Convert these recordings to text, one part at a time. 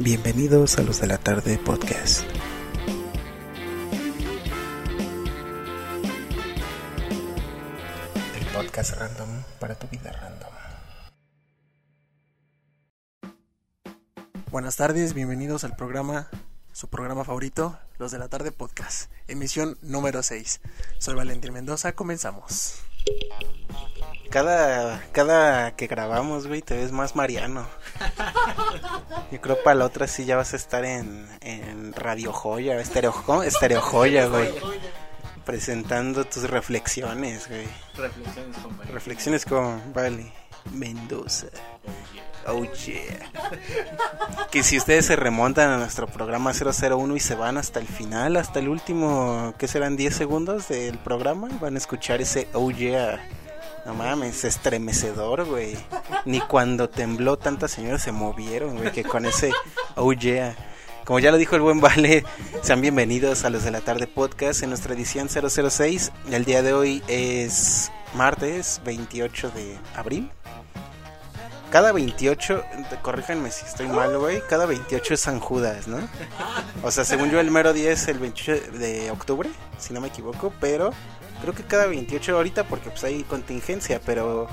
Bienvenidos a los de la tarde podcast. El podcast random para tu vida random. Buenas tardes, bienvenidos al programa, su programa favorito, Los de la tarde podcast, emisión número 6. Soy Valentín Mendoza, comenzamos. Cada, cada que grabamos, güey, te ves más Mariano. Yo creo para la otra sí ya vas a estar en, en Radio Joya, Estereo, Joya, güey. Presentando tus reflexiones, güey. Reflexiones con María. Reflexiones con, vale, Mendoza. Oh yeah. Que si ustedes se remontan a nuestro programa 001 y se van hasta el final, hasta el último, ¿qué serán 10 segundos del programa? Van a escuchar ese oh yeah. No mames, estremecedor, güey. Ni cuando tembló tantas señoras se movieron, güey, que con ese oh yeah. Como ya lo dijo el buen Vale, sean bienvenidos a los de la tarde podcast en nuestra edición 006. El día de hoy es martes 28 de abril. Cada 28, corríjanme si estoy mal, güey, cada 28 es San Judas, ¿no? O sea, según yo el mero día es el 28 de octubre, si no me equivoco, pero creo que cada 28 ahorita porque pues hay contingencia, pero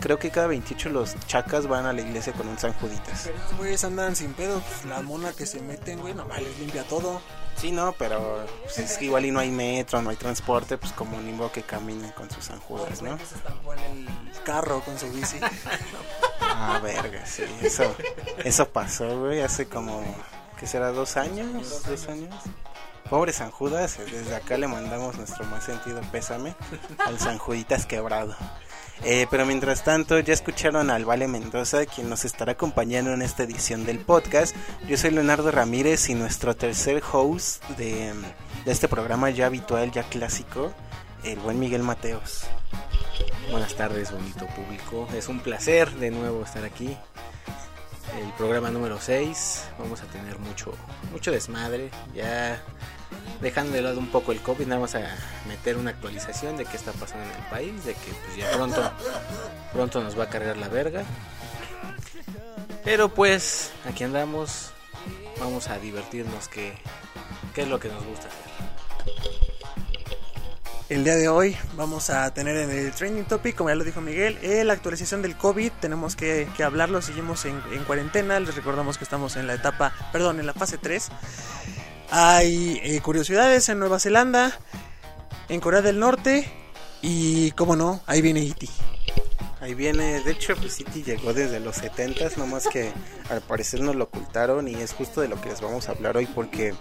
creo que cada 28 los chacas van a la iglesia con un San Juditas. Pero estos güeyes andan sin pedo, pues, la mona que se meten, güey, nomás les limpia todo. Sí, no, pero pues, es que igual y no hay metro, no hay transporte, pues como ni modo que caminen con sus San Judas, ¿no? Se estampó en el carro con su bici. Ah, verga, sí, eso, eso pasó, güey, hace como, ¿qué será? ¿Dos años? ¿Dos años? Pobre San Judas, desde acá le mandamos nuestro más sentido pésame al San Juditas quebrado. Eh, pero mientras tanto, ya escucharon al Vale Mendoza, quien nos estará acompañando en esta edición del podcast. Yo soy Leonardo Ramírez y nuestro tercer host de, de este programa ya habitual, ya clásico, el buen Miguel Mateos. Buenas tardes, bonito público. Es un placer de nuevo estar aquí. El programa número 6. Vamos a tener mucho, mucho desmadre. Ya dejando de lado un poco el COVID, más a meter una actualización de qué está pasando en el país, de que pues ya pronto, pronto nos va a cargar la verga. Pero pues, aquí andamos. Vamos a divertirnos, que, es lo que nos gusta hacer. El día de hoy vamos a tener en el trending topic, como ya lo dijo Miguel, eh, la actualización del COVID. Tenemos que, hablarlo, seguimos en, en cuarentena. Les recordamos que estamos en la etapa, perdón, en la fase 3. Hay eh, curiosidades en Nueva Zelanda, en Corea del Norte y, como no, ahí viene E Iti. Ahí viene, de hecho, pues City llegó desde los 70s, nomás que al parecer nos lo ocultaron y es justo de lo que les vamos a hablar hoy porque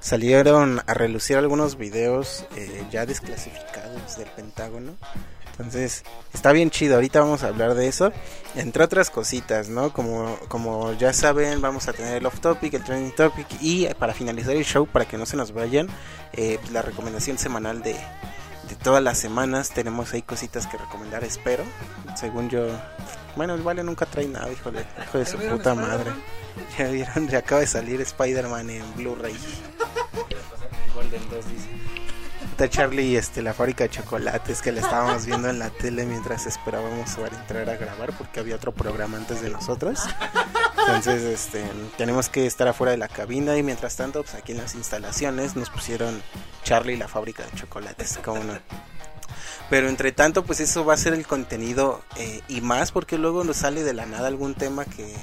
salieron a relucir algunos videos eh, ya desclasificados del Pentágono. Entonces, está bien chido, ahorita vamos a hablar de eso, entre otras cositas, ¿no? Como, como ya saben, vamos a tener el off topic, el trending topic y para finalizar el show, para que no se nos vayan, eh, pues, la recomendación semanal de, de todas las semanas tenemos ahí cositas que recomendar, espero. Según yo, bueno, el Vale nunca trae nada, híjole, hijo de su ¿Ya vieron puta madre. Ya vieron, ya acaba de salir Spider-Man en Blu-ray. Golden 2 dice. Está Charlie, este, la fábrica de chocolates que le estábamos viendo en la tele mientras esperábamos para entrar a grabar porque había otro programa antes de nosotros. Entonces, este, tenemos que estar afuera de la cabina y mientras tanto, pues aquí en las instalaciones nos pusieron Charlie, la fábrica de chocolates, como. Pero entre tanto, pues eso va a ser el contenido eh, y más porque luego nos sale de la nada algún tema que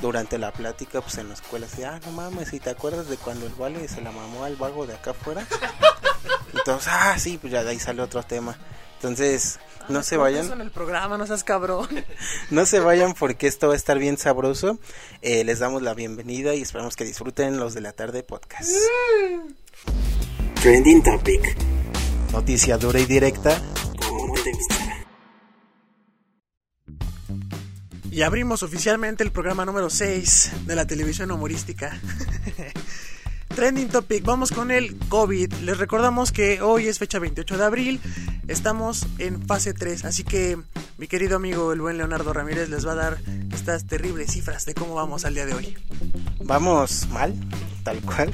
durante la plática, pues en la escuela, así, ah, no mames, si te acuerdas de cuando el vale se la mamó al vago de acá afuera. Entonces, ah, sí, pues ya de ahí sale otro tema. Entonces, no se Eso vayan, en el programa, no seas cabrón. no se vayan porque esto va a estar bien sabroso. Eh, les damos la bienvenida y esperamos que disfruten los de la tarde podcast. Trending Topic. Noticia dura y directa. Como te Y abrimos oficialmente el programa número 6 de la televisión humorística. Trending Topic, vamos con el COVID. Les recordamos que hoy es fecha 28 de abril, estamos en fase 3, así que mi querido amigo el buen Leonardo Ramírez les va a dar estas terribles cifras de cómo vamos al día de hoy. Vamos mal, tal cual.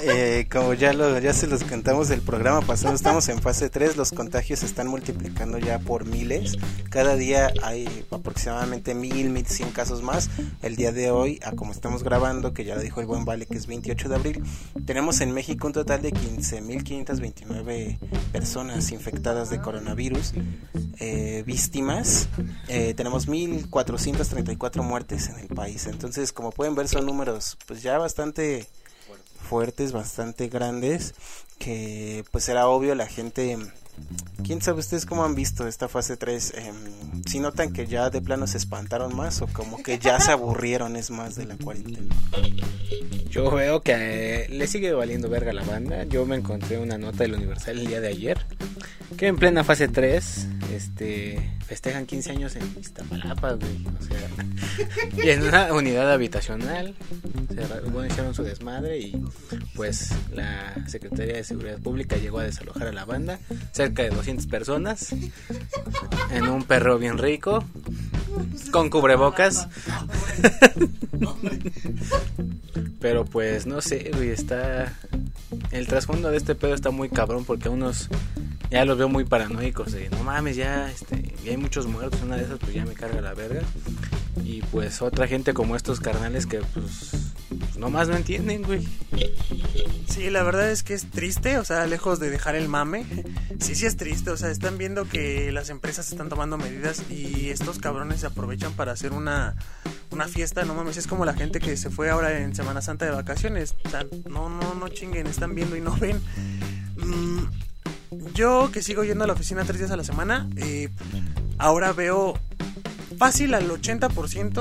eh, como ya, lo, ya se los contamos del programa pasado, estamos en fase 3, los contagios se están multiplicando ya por miles. Cada día hay aproximadamente mil, mil cien casos más. El día de hoy, a como estamos grabando, que ya lo dijo el buen Vale, que es 28 de abril, tenemos en México un total de 15.529 personas infectadas de coronavirus, eh, víctimas. Eh, tenemos 1.434 muertes en el país. Entonces, como pueden ver, son números pues ya bastante fuertes, bastante grandes, que pues era obvio la gente... ¿Quién sabe ustedes cómo han visto esta fase 3? Eh, si notan que ya de plano se espantaron más o como que ya se aburrieron es más de la cuarentena. Yo veo que eh, le sigue valiendo verga a la banda. Yo me encontré una nota del Universal el día de ayer que en plena fase 3 este festejan 15 años en Iztapalapa, güey. O sea, y en una unidad habitacional bueno, hicieron su desmadre y pues la Secretaría de Seguridad Pública llegó a desalojar a la banda, cerca de 200 personas en un perro bien rico con cubrebocas. Pero pues no sé, güey, está el trasfondo de este pedo está muy cabrón porque unos ya los veo muy paranoicos de no mames, ya este, ya hay muchos muertos, una de esas pues ya me carga la verga. Y pues otra gente como estos carnales que pues, pues nomás no entienden, güey. Sí, la verdad es que es triste, o sea, lejos de dejar el mame, sí, sí es triste, o sea, están viendo que las empresas están tomando medidas y estos cabrones se aprovechan para hacer una, una fiesta, no mames, es como la gente que se fue ahora en Semana Santa de vacaciones, no, no, no chinguen, están viendo y no ven. Mm, yo que sigo yendo a la oficina tres días a la semana, eh, ahora veo fácil al 80%,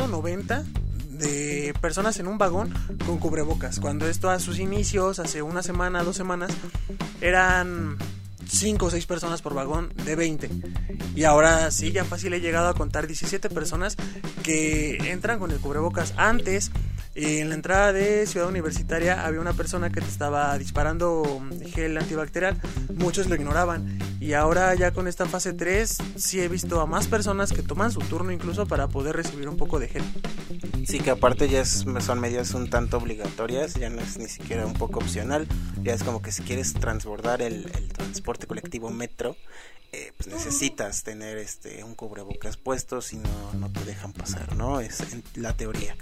90% de personas en un vagón con cubrebocas. Cuando esto a sus inicios, hace una semana, dos semanas, eran 5 o 6 personas por vagón de 20. Y ahora sí, ya fácil he llegado a contar 17 personas que entran con el cubrebocas. Antes, en la entrada de Ciudad Universitaria había una persona que te estaba disparando gel antibacterial. Muchos lo ignoraban. Y ahora ya con esta fase 3 sí he visto a más personas que toman su turno incluso para poder recibir un poco de gel. Sí, que aparte ya es, son medidas un tanto obligatorias, ya no es ni siquiera un poco opcional, ya es como que si quieres transbordar el, el transporte colectivo metro, eh, pues necesitas tener este un cubrebocas puesto si no no te dejan pasar no es la teoría,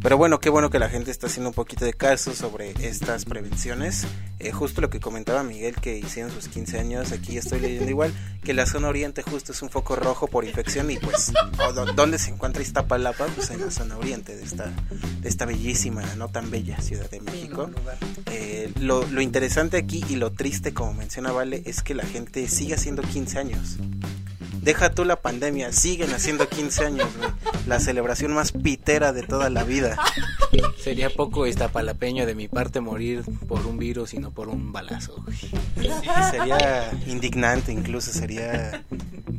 pero bueno qué bueno que la gente está haciendo un poquito de caso sobre estas prevenciones. Eh, justo lo que comentaba Miguel que hicieron sus 15 años aquí estoy leyendo igual que la zona oriente justo es un foco rojo por infección y pues dónde se encuentra Iztapalapa pues en la zona oriente de esta de esta bellísima no tan bella ciudad de México. Eh, lo, lo interesante aquí y lo triste como menciona Vale es que la gente sigue haciendo 15 años. Deja tú la pandemia, siguen haciendo 15 años, La celebración más pitera de toda la vida. Sería poco estapalapeño de mi parte morir por un virus y no por un balazo, sería indignante, incluso sería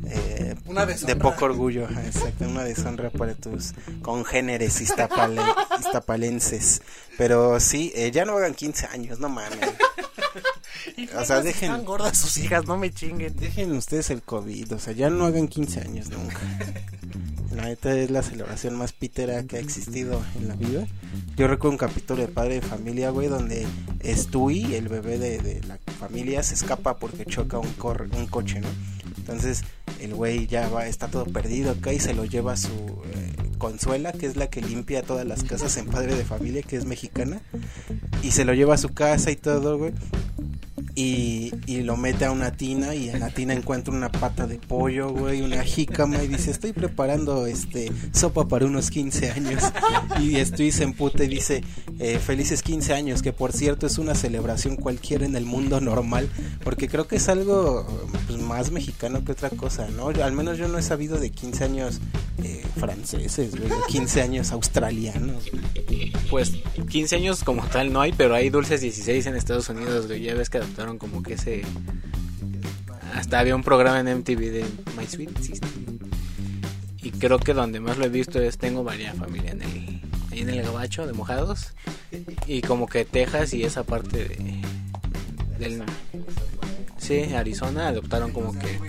eh, una de poco orgullo, exacto, una deshonra para tus congéneres iztapalenses. Pero sí, eh, ya no hagan 15 años, no mames. o sea, dejen. Están gordas sus hijas, no me chinguen. Dejen ustedes el COVID, o sea, ya no hagan 15 años nunca. La neta es la celebración más pitera que ha existido en la vida. Yo recuerdo un capítulo de Padre de Familia, güey, donde Stewie, el bebé de, la familia, se escapa porque choca un, un coche, ¿no? Entonces el güey ya va, está todo perdido acá y se lo lleva a su eh, Consuela, que es la que limpia todas las casas en Padre de Familia, que es mexicana. Y se lo lleva a su casa y todo, güey y, y, lo mete a una tina y en la tina encuentra una pata de pollo, güey, una jícama y dice, estoy preparando este sopa para unos 15 años. Y estoy se emputa y dice, eh, felices 15 años, que por cierto es una celebración cualquiera en el mundo normal, porque creo que es algo pues, más mexicano que otra cosa, ¿no? Al menos yo no he sabido de 15 años eh, franceses, güey, 15 años australianos. Pues 15 años como tal no hay, pero hay dulces 16 en Estados Unidos, güey, ya ves que como que ese hasta había un programa en MTV de My Sweet y creo que donde más lo he visto es tengo varias familia en el ahí en el gabacho de mojados y como que Texas y esa parte de del sí Arizona adoptaron como que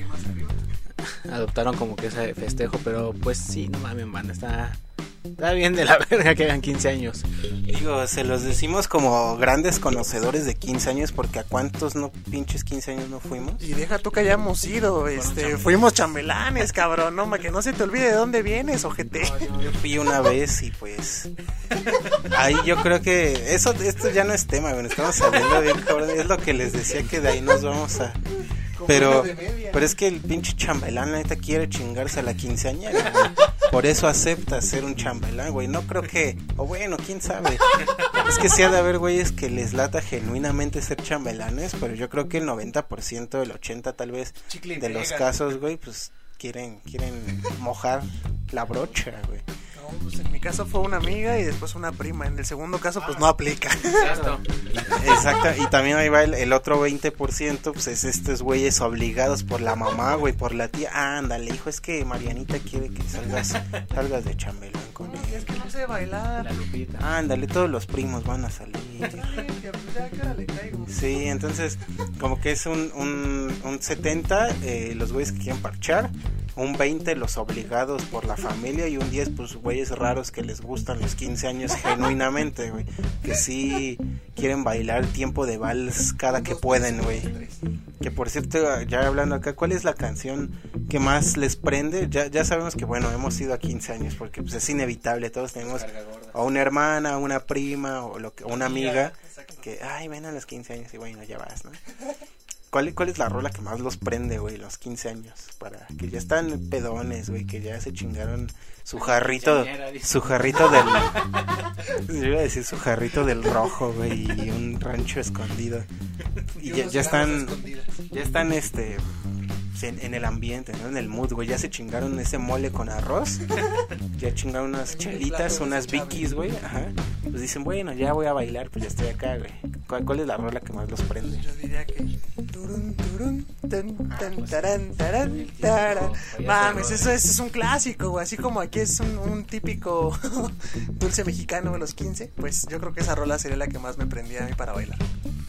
adoptaron como que ese festejo pero pues sí no mames van está Está bien de la verga que hagan 15 años. Digo, se los decimos como grandes conocedores de 15 años porque a cuántos no pinches 15 años no fuimos. Y deja tú que hayamos ido, este, fuimos chambelanes, cabrón, no, ma, que no se te olvide de dónde vienes, ojete. Yo fui una vez y pues ahí yo creo que eso esto ya no es tema, güey, estamos saliendo bien cabrón, es lo que les decía que de ahí nos vamos a pero, pero es que el pinche chambelán neta quiere chingarse a la quinceañera, güey. Por eso acepta ser un chambelán, güey. No creo que, o bueno, quién sabe. Es que sí ha de haber güeyes que les lata genuinamente ser chambelanes, pero yo creo que el 90%, el 80% tal vez de los casos, güey, pues quieren, quieren mojar la brocha, güey. Pues en mi caso fue una amiga y después una prima. En el segundo caso, pues no aplica. Exacto. Exacto, y también ahí va el, el otro 20%, pues es estos güeyes obligados por la mamá, güey, por la tía. Ah, ándale, hijo, es que Marianita quiere que salgas, salgas de chambelán con Es ella. que no sé bailar. La Lupita. Ándale, todos los primos van a salir. Sí, entonces, como que es un, un, un 70 eh, los güeyes que quieren parchar, un 20 los obligados por la familia y un 10 pues güeyes raros que les gustan los 15 años genuinamente, güey. Que sí quieren bailar tiempo de vals cada que pueden, güey. Que por cierto, ya hablando acá, ¿cuál es la canción que más les prende? Ya, ya sabemos que, bueno, hemos ido a 15 años porque pues, es inevitable, todos tenemos o una hermana, una prima o, lo que, o una amiga que, ay, ven a los 15 años y bueno, ya vas, ¿no? ¿Cuál, ¿Cuál es la rola que más los prende, güey, los 15 años? Para que ya están pedones, güey, que ya se chingaron su jarrito, su jarrito del... Yo iba a decir su jarrito del rojo, güey, y un rancho escondido. Y ya, ya están, ya están, este, en, en el ambiente, ¿no? En el mood, güey, ya se chingaron ese mole con arroz, ya chingaron unas chelitas, unas vikis, güey, ajá. Pues dicen, bueno, ya voy a bailar, pues ya estoy acá, güey. ¿Cuál, cuál es la rola que más los prende? Yo diría que. Turun, turun, tan, tan, típico tarán. payaso Mames, eso es, es un clásico, güey. Así como aquí es un, un típico dulce mexicano de los 15, pues yo creo que esa rola sería la que más me prendía a mí para bailar.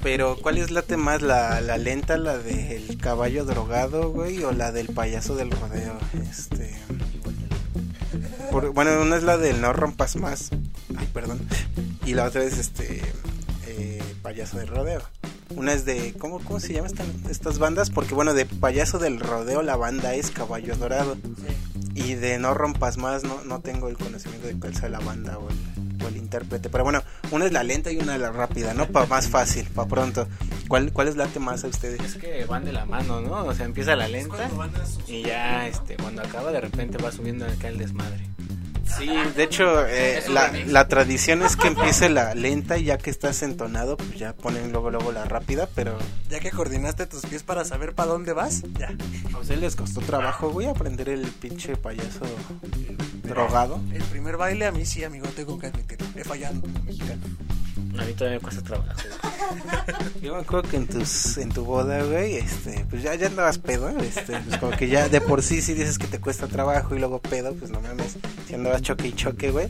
Pero, ¿cuál es la más? ¿La, la lenta, la del caballo drogado, güey? ¿O la del payaso del rodeo? Este... por- bueno, una es la del no rompas más. Ay, perdón. Y la otra es este... eh, payaso del rodeo. Una es de... ¿Cómo, cómo se llaman estas, estas bandas? Porque, bueno, de payaso del rodeo la banda es caballo dorado. Y de No Rompas Más no, no tengo el conocimiento de cuál sea la banda o el, o el intérprete. Pero bueno, una es la lenta y una la rápida, ¿no? Para más fácil, para pronto. ¿Cuál, ¿Cuál es late más a ustedes? Es que van de la mano, ¿no? O sea, empieza la lenta y ya, este, cuando acaba de repente va subiendo acá el desmadre. Sí, de hecho, eh, Es la, la tradición es que empiece la lenta y ya que estás entonado, pues ya ponen luego luego la rápida, pero Ya que coordinaste tus pies para saber para dónde vas, ya. a ustedes les costó trabajo, voy a aprender el pinche payaso drogado. El primer baile a mí sí, amigo, tengo que admitirlo. He fallado. A mí todavía me cuesta trabajo. Yo me acuerdo que en tus en tu boda, güey, este, pues ya, ya andabas pedo, este, pues como que ya de por sí si dices que te cuesta trabajo y luego pedo, pues no mames, si andabas choque y choque, güey.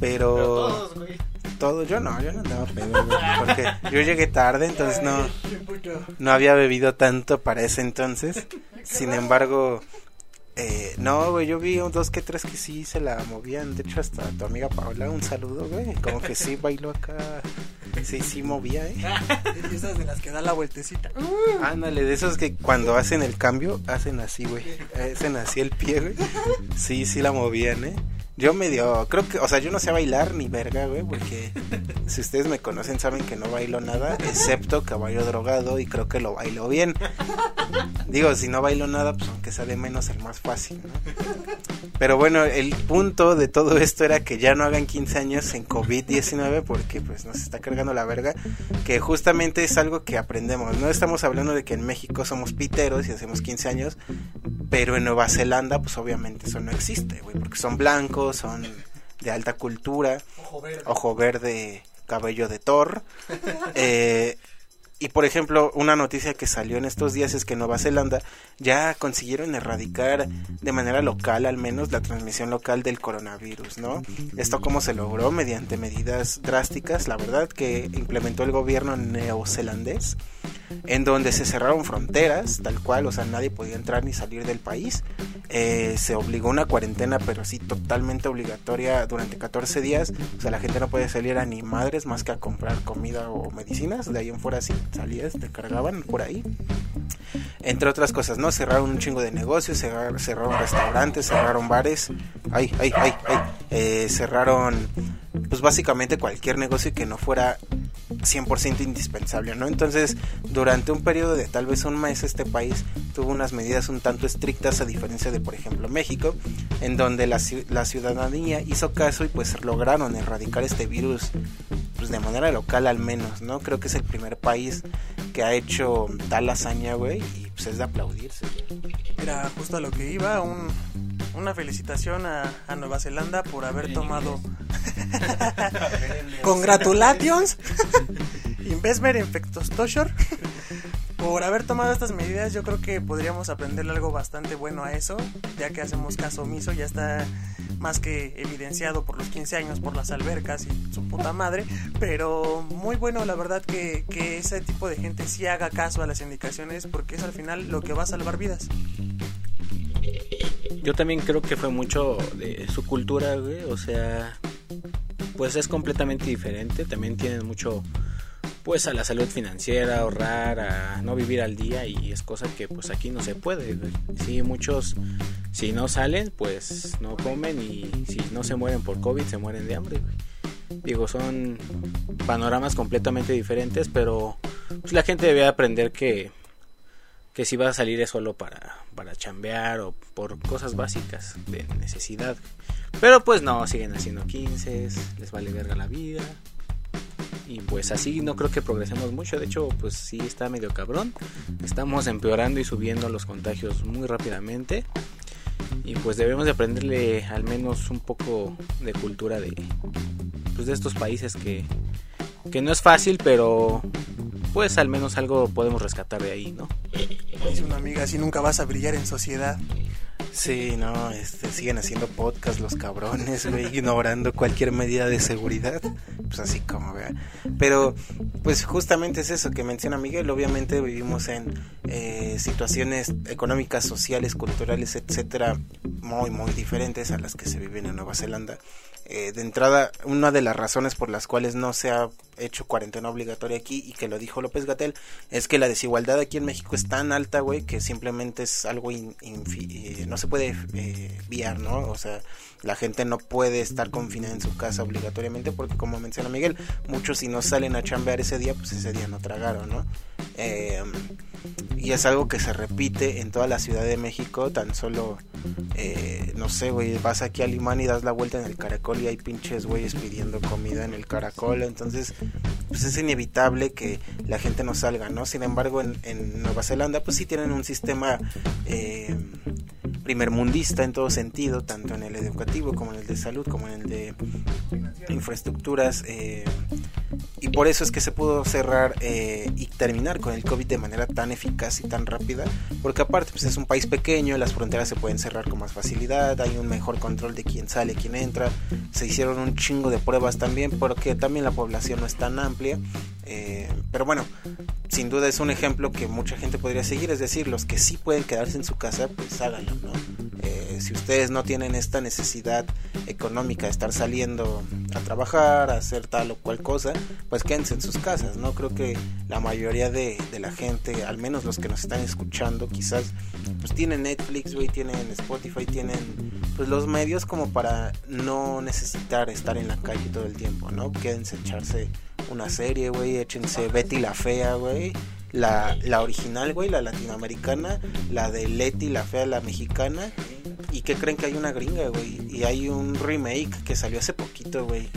Pero, todos, güey. todo, yo no, yo no andaba pedo, güey, porque yo llegué tarde, entonces no, no había bebido tanto para ese entonces. Sin embargo, eh, no, güey, yo vi un dos que tres que sí se la movían. De hecho, hasta tu amiga Paola, un saludo, güey. Como que sí bailó acá. Sí, sí movía, eh. Esas de las que da la vueltecita. Ándale, de esos que cuando hacen el cambio, hacen así, güey. Hacen así el pie, güey. Sí, sí la movían, eh. Yo medio, creo que, o sea, yo no sé bailar ni verga, güey, porque si ustedes me conocen saben que no bailo nada, excepto caballo drogado y creo que lo bailo bien. Digo, si no bailo nada, pues aunque sea de menos el más fácil, ¿no? Pero bueno, el punto de todo esto era que ya no hagan 15 años en COVID-19 porque pues nos está cargando la verga, que justamente es algo que aprendemos. No estamos hablando de que en México somos piteros y hacemos 15 años, pero en Nueva Zelanda pues obviamente eso no existe, güey, porque son blancos, son de alta cultura, Ojo verde. ojo verde, cabello de Thor. Eh, y por ejemplo, una noticia que salió en estos días es que Nueva Zelanda ya consiguieron erradicar de manera local al menos la transmisión local del coronavirus, ¿no? Esto cómo se logró mediante medidas drásticas, la verdad, que implementó el gobierno neozelandés. en donde se cerraron fronteras, tal cual, o sea, nadie podía entrar ni salir del país. Eh, se obligó una cuarentena, pero sí totalmente obligatoria durante 14 días. O sea, la gente no puede salir a ni madres más que a comprar comida o medicinas. De ahí en fuera sí salías, te cargaban por ahí. Entre otras cosas, ¿no? Cerraron un chingo de negocios, cerraron, cerraron restaurantes, cerraron bares. Ay, ay, ay, ay. Eh, cerraron, pues básicamente cualquier negocio que no fuera 100% indispensable, ¿no? Entonces, durante un periodo de tal vez un mes, este país tuvo unas medidas un tanto estrictas a diferencia de, por ejemplo, México, en donde la, la ciudadanía hizo caso y pues lograron erradicar este virus pues de manera local al menos, ¿no? Creo que es el primer país que ha hecho tal hazaña, güey, y pues es de aplaudirse. Era justo a lo que iba, un, una felicitación a, a Nueva Zelanda por haber tomado... Congratulations. Investment Infectostosure. por haber tomado estas medidas, yo creo que podríamos aprenderle algo bastante bueno a eso, ya que hacemos caso omiso, ya está más que evidenciado por los 15 años, por las albercas y su puta madre, pero muy bueno la verdad que, que ese tipo de gente sí haga caso a las indicaciones porque es al final lo que va a salvar vidas. Yo también creo que fue mucho de su cultura, güey, o sea, pues es completamente diferente, también tienen mucho pues a la salud financiera, ahorrar, a no vivir al día y es cosa que pues aquí no se puede. Sí, muchos si no salen pues no comen y si no se mueren por COVID se mueren de hambre. Digo, son panoramas completamente diferentes, pero pues, la gente debe aprender que que si va a salir es solo para, para chambear o por cosas básicas de necesidad. Pero pues no, siguen haciendo 15, les vale verga la vida, y pues así no creo que progresemos mucho. De hecho, pues sí está medio cabrón. Estamos empeorando y subiendo los contagios muy rápidamente. Y pues debemos de aprenderle al menos un poco de cultura de, pues de estos países que, que no es fácil, pero pues al menos algo podemos rescatar de ahí, ¿no? Dice una amiga, así nunca vas a brillar en sociedad. Sí, no, este, siguen haciendo podcast los cabrones, güey, ignorando cualquier medida de seguridad, pues así como, vea. Pero, pues justamente es eso que menciona Miguel, obviamente vivimos en eh, situaciones económicas, sociales, culturales, etcétera, muy, muy diferentes a las que se viven en Nueva Zelanda. Eh, de entrada, una de las razones por las cuales no se ha hecho cuarentena obligatoria aquí y que lo dijo López Gatel es que la desigualdad aquí en México es tan alta, güey, que simplemente es algo eh, no se puede eh, viar, ¿no? O sea, la gente no puede estar confinada en su casa obligatoriamente porque como menciona Miguel, muchos si no salen a chambear ese día, pues ese día no tragaron, ¿no? Eh, y es algo que se repite en toda la Ciudad de México, tan solo, eh, no sé, güey, vas aquí a Limán y das la vuelta en el caracol y hay pinches güeyes pidiendo comida en el caracol, entonces, pues es inevitable que la gente no salga, ¿no? Sin embargo, en, Nueva Zelanda, pues sí tienen un sistema eh, primermundista en todo sentido, tanto en el educativo como en el de salud, como en el de infraestructuras, eh, y por eso es que se pudo cerrar eh, y terminar con el COVID de manera tan eficaz y tan rápida, porque aparte pues es un país pequeño, las fronteras se pueden cerrar con más facilidad, hay un mejor control de quién sale, quién entra, se hicieron un chingo de pruebas también, porque también la población no es tan amplia, eh, pero bueno, sin duda es un ejemplo que mucha gente podría seguir, es decir, los que sí pueden quedarse en su casa, pues háganlo, ¿no? Eh, si ustedes no tienen esta necesidad económica de estar saliendo a trabajar, a hacer tal o cual cosa, pues quédense en sus casas, ¿no? Creo que la mayoría de, la gente, al menos los que nos están escuchando, quizás, pues tienen Netflix, güey, tienen Spotify, tienen pues los medios como para no necesitar estar en la calle todo el tiempo, ¿no? Quédense echarse una serie, güey, échense Betty la Fea, güey la, la original, güey, la latinoamericana, la de Leti, la fea, la mexicana. ¿Y que creen que hay una gringa, güey? Y hay un remake que salió hace poquito, güey.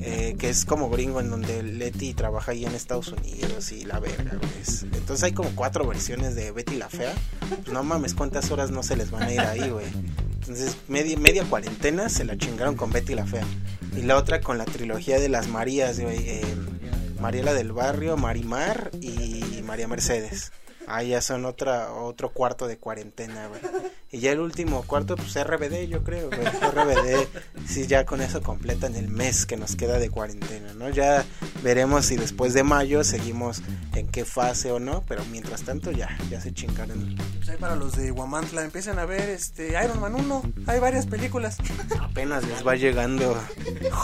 Eh, que es como gringo en donde Leti trabaja ahí en Estados Unidos y la verga, güey. Entonces hay como cuatro versiones de Betty la Fea. no mames, cuántas horas no se les van a ir ahí, güey. Entonces media, media cuarentena se la chingaron con Betty la Fea. Y la otra con la trilogía de las Marías, güey. Eh, Mariela del Barrio, Marimar y María Mercedes. Ah, ya son otra, otro cuarto de cuarentena, güey. Y ya el último cuarto, pues RBD, yo creo, güey. RBD, sí, ya con eso completan el mes que nos queda de cuarentena, ¿no? Ya veremos si después de mayo seguimos en qué fase o no, pero mientras tanto ya, ya se chingaron. Pues ahí para los de Guamantla empiezan a ver este Iron Man 1, hay varias películas. Apenas les va llegando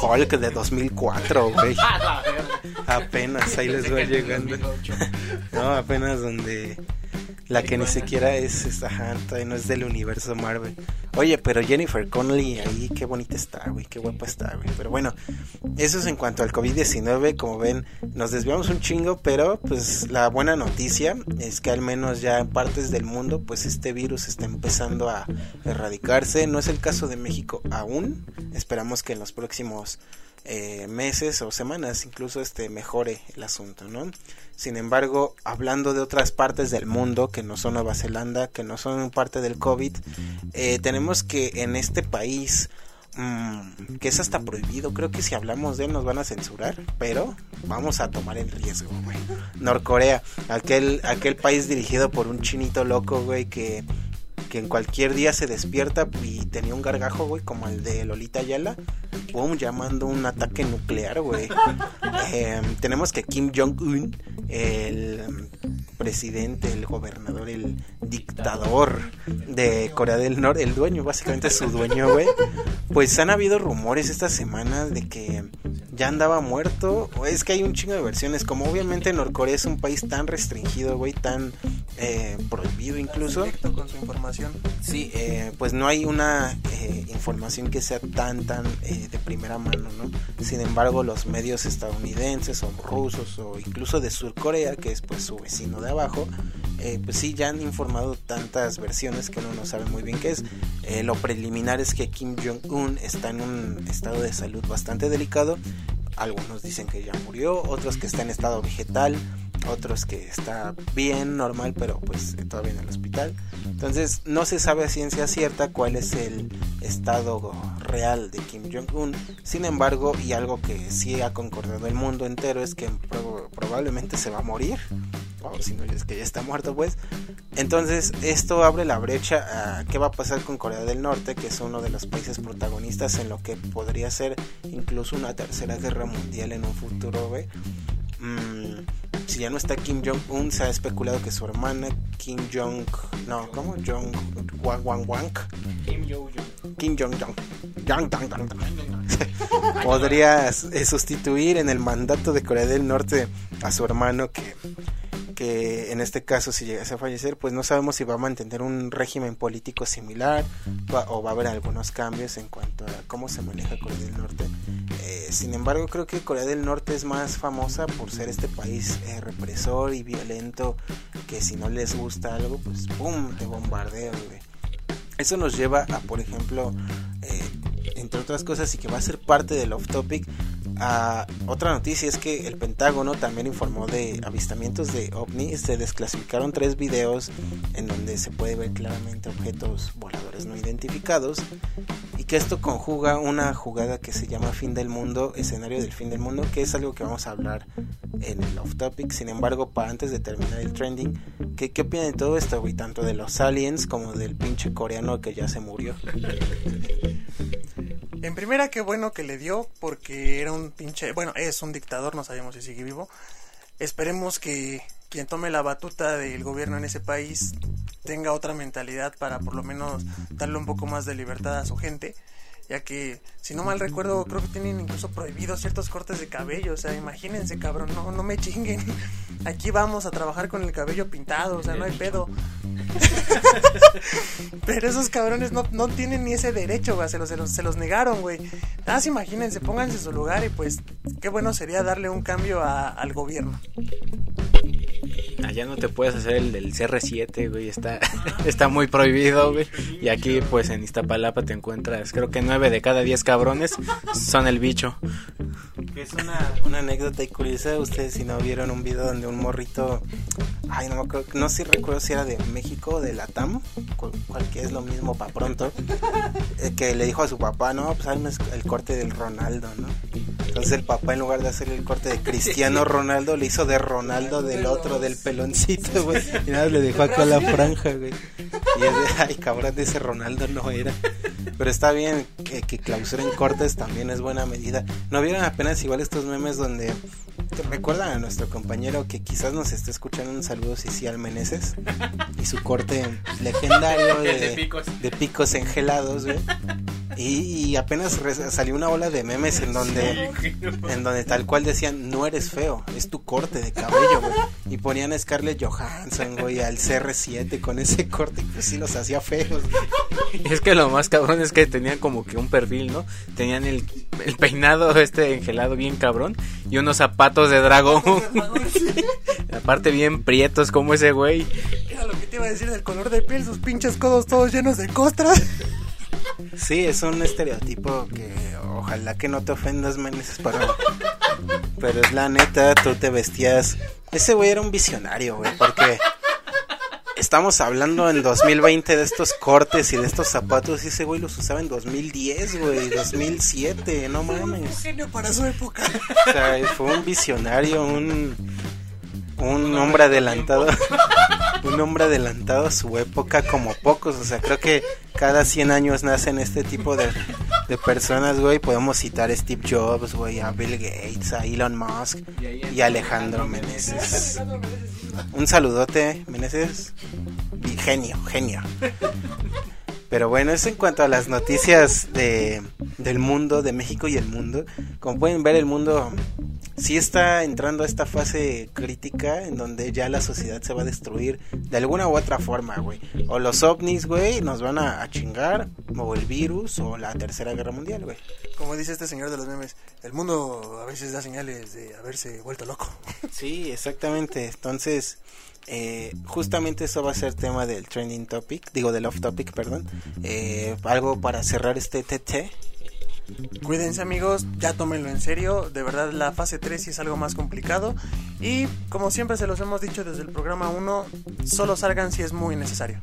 Hulk de 2004, güey. Apenas ahí les va llegando. No, apenas donde la que ni siquiera es, esta y no es del universo Marvel. Oye, pero Jennifer Connelly ahí, qué bonita está, güey, qué guapa está, güey. Pero bueno, eso es en cuanto al COVID-19. Como ven, nos desviamos un chingo, pero pues la buena noticia es que al menos ya en partes del mundo, pues este virus está empezando a erradicarse. No es el caso de México aún. Esperamos que en los próximos eh, meses o semanas incluso este mejore el asunto, ¿no? Sin embargo, hablando de otras partes del mundo que no son Nueva Zelanda, que no son parte del COVID, eh, tenemos que en este país mm, que es hasta prohibido. Creo que si hablamos de él nos van a censurar, pero vamos a tomar el riesgo. Norcorea, aquel, aquel país dirigido por un chinito loco, güey, que que en cualquier día se despierta y tenía un gargajo, güey, como el de Lolita Ayala, pum, llamando un ataque nuclear, güey. Em, tenemos que Kim Jong-un, el presidente, el gobernador, el dictador de Corea del Norte, el dueño, básicamente su dueño, güey. Pues han habido rumores estas semanas de que ya andaba muerto. Es que hay un chingo de versiones. Como obviamente Norcorea es un país tan restringido, güey, tan eh, prohibido incluso. con su información. Sí, eh, pues no hay una eh, información que sea tan, tan de primera mano, ¿no? Sin embargo, los medios estadounidenses o rusos o incluso de Surcorea, que es pues su vecino de abajo, pues sí, ya han informado tantas versiones que uno no sabe muy bien qué es. lo preliminar es que Kim Jong-un está en un estado de salud bastante delicado algunos dicen que ya murió, otros que está en estado vegetal, otros que está bien, normal, pero pues todavía en el hospital. Entonces no se sabe a ciencia cierta cuál es el estado real de Kim Jong-un. Sin embargo, y algo que sí ha concordado el mundo entero es que probablemente se va a morir. O si no es que ya está muerto, pues. Entonces, esto abre la brecha a qué va a pasar con Corea del Norte, que es uno de los países protagonistas en lo que podría ser incluso una tercera guerra mundial en un futuro, ¿ve? Mm, si ya no está Kim Jong-un, se ha especulado que su hermana Kim Jong, no, ¿cómo? Jong Wang Wang Wang. Kim Jong-un. Kim Jong-un. podría eh, sustituir en el mandato de Corea del Norte a su hermano que que en este caso si llegase a fallecer, pues no sabemos si va a mantener un régimen político similar o va a haber algunos cambios en cuanto a cómo se maneja Corea del Norte. Sin embargo, creo que Corea del Norte es más famosa por ser este país eh, represor y violento que si no les gusta algo, pues ¡pum! te bombardeo. Eso nos lleva a, por ejemplo, eh, entre otras cosas y que va a ser parte del off topic, Ah, otra noticia es que el Pentágono también informó de avistamientos de ovnis. Se desclasificaron tres videos en donde se puede ver claramente objetos voladores no identificados. Que esto conjuga una jugada que se llama Fin del Mundo, escenario del fin del mundo, que es algo que vamos a hablar en el off topic. Sin embargo, para antes de terminar el trending, ¿qué, qué opinan de todo esto, güey? Tanto de los aliens como del pinche coreano que ya se murió. En primera, qué bueno que le dio, porque era un pinche. Bueno, es un dictador, no sabemos si sigue vivo. Esperemos que quien tome la batuta del gobierno en ese país tenga otra mentalidad para por lo menos darle un poco más de libertad a su gente ya que si no mal recuerdo creo que tienen incluso prohibidos ciertos cortes de cabello, o sea, imagínense cabrón, no, no me chinguen, aquí vamos a trabajar con el cabello pintado, o sea, no hay pedo. Pero esos cabrones no, no tienen ni ese derecho, güey, se los, se los, se los negaron, güey. Nada más imagínense, pónganse en su lugar y pues qué bueno sería darle un cambio al gobierno. Allá no te puedes hacer el del CR7, güey, está, está muy prohibido, güey. Y aquí, pues en Iztapalapa te encuentras, creo que 9 de cada 10 cabrones son el bicho. Es una, una anécdota y curiosa, ustedes si no vieron un video donde un morrito, ay, no me acuerdo, no sé, recuerdo si era de México, de la TAM, cualquier es lo mismo para pronto, eh, que le dijo a su papá, no, pues hazme el corte del Ronaldo, ¿no? Entonces el papá en lugar de hacer el corte de Cristiano Ronaldo, le hizo de Ronaldo del otro, del peloncito, güey. Y nada, le dejó acá la franja, güey. Y es de, ay, cabrón, de ese Ronaldo no era. Pero está bien que, que clausuren cortes, también es buena medida. ¿No vieron apenas igual estos memes donde te recuerdan a nuestro compañero que quizás nos esté escuchando un saludo Cicial Meneses y su corte legendario de, De picos. de picos engelados, güey. Y, y apenas salió una ola de memes en donde en donde tal cual decían no eres feo, es tu corte de cabello, güey. Y ponían a Scarlett Johansson, güey, al CR7 con ese corte, y pues sí los hacía feos. Es que lo más cabrón es que tenían como que un perfil, ¿no? Tenían el, el peinado este engelado bien cabrón y unos zapatos de dragón. Aparte bien prietos como ese güey. Era lo que te iba a decir del color de piel, sus pinches codos todos llenos de costras. Sí, es un estereotipo que ojalá que no te ofendas, menes, pero, pero es la neta, tú te vestías... Ese güey era un visionario, güey, porque estamos hablando en 2020 de estos cortes y de estos zapatos y ese güey los usaba en 2010, güey, 2007, no mames. Genio para su época. O sea, fue un visionario, un, un hombre adelantado, un hombre adelantado a su época como pocos. O sea, creo que cada 100 años nacen este tipo de, de personas, güey. Podemos citar a Steve Jobs, güey, a Bill Gates, a Elon Musk y a Alejandro Meneses. Un saludote, Meneses. Y Genio, genio. Pero bueno, eso en cuanto a las noticias de, del mundo, de México y el mundo. Como pueden ver, el mundo sí está entrando a esta fase crítica en donde ya la sociedad se va a destruir de alguna u otra forma, güey. O los ovnis, güey, nos van a, a chingar, o el virus, o la tercera guerra mundial, güey. Como dice este señor de los memes, el mundo a veces da señales de haberse vuelto loco. Sí, exactamente. Entonces, eh, justamente eso va a ser tema del trending topic, digo del off topic, perdón. Eh, algo para cerrar este TT. Cuídense amigos, ya tómenlo en serio, de verdad la fase 3 sí es algo más complicado y como siempre se los hemos dicho desde el programa 1, solo salgan si es muy necesario.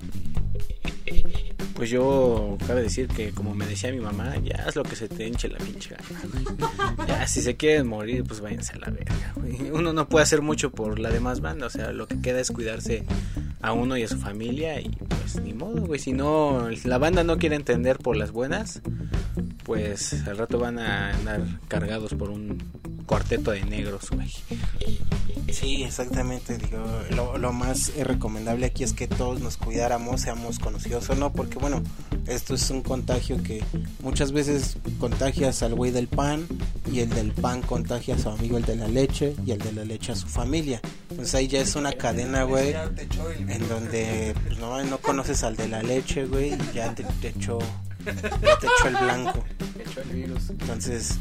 Pues yo cabe decir que como me decía mi mamá, ya es lo que se te hinche la pinche gana. Ya si se quieren morir, pues váyanse a la verga. Uno no puede hacer mucho por la demás banda, o sea, lo que queda es cuidarse a uno y a su familia y pues ni modo, güey. Si no, la banda no quiere entender por las buenas, pues al rato van a andar cargados por un cuarteto de negros, güey. Sí, exactamente. Digo, lo, lo más recomendable aquí es que todos nos cuidáramos, seamos conocidos o no, porque bueno, esto es un contagio que muchas veces contagias al güey del pan y el del pan contagia a su amigo el de la leche y el de la leche a su familia. Entonces ahí ya es una cadena, güey, en donde pues, no, no conoces al de la leche, güey, y ya te, te echó, ya te echó el blanco. Entonces,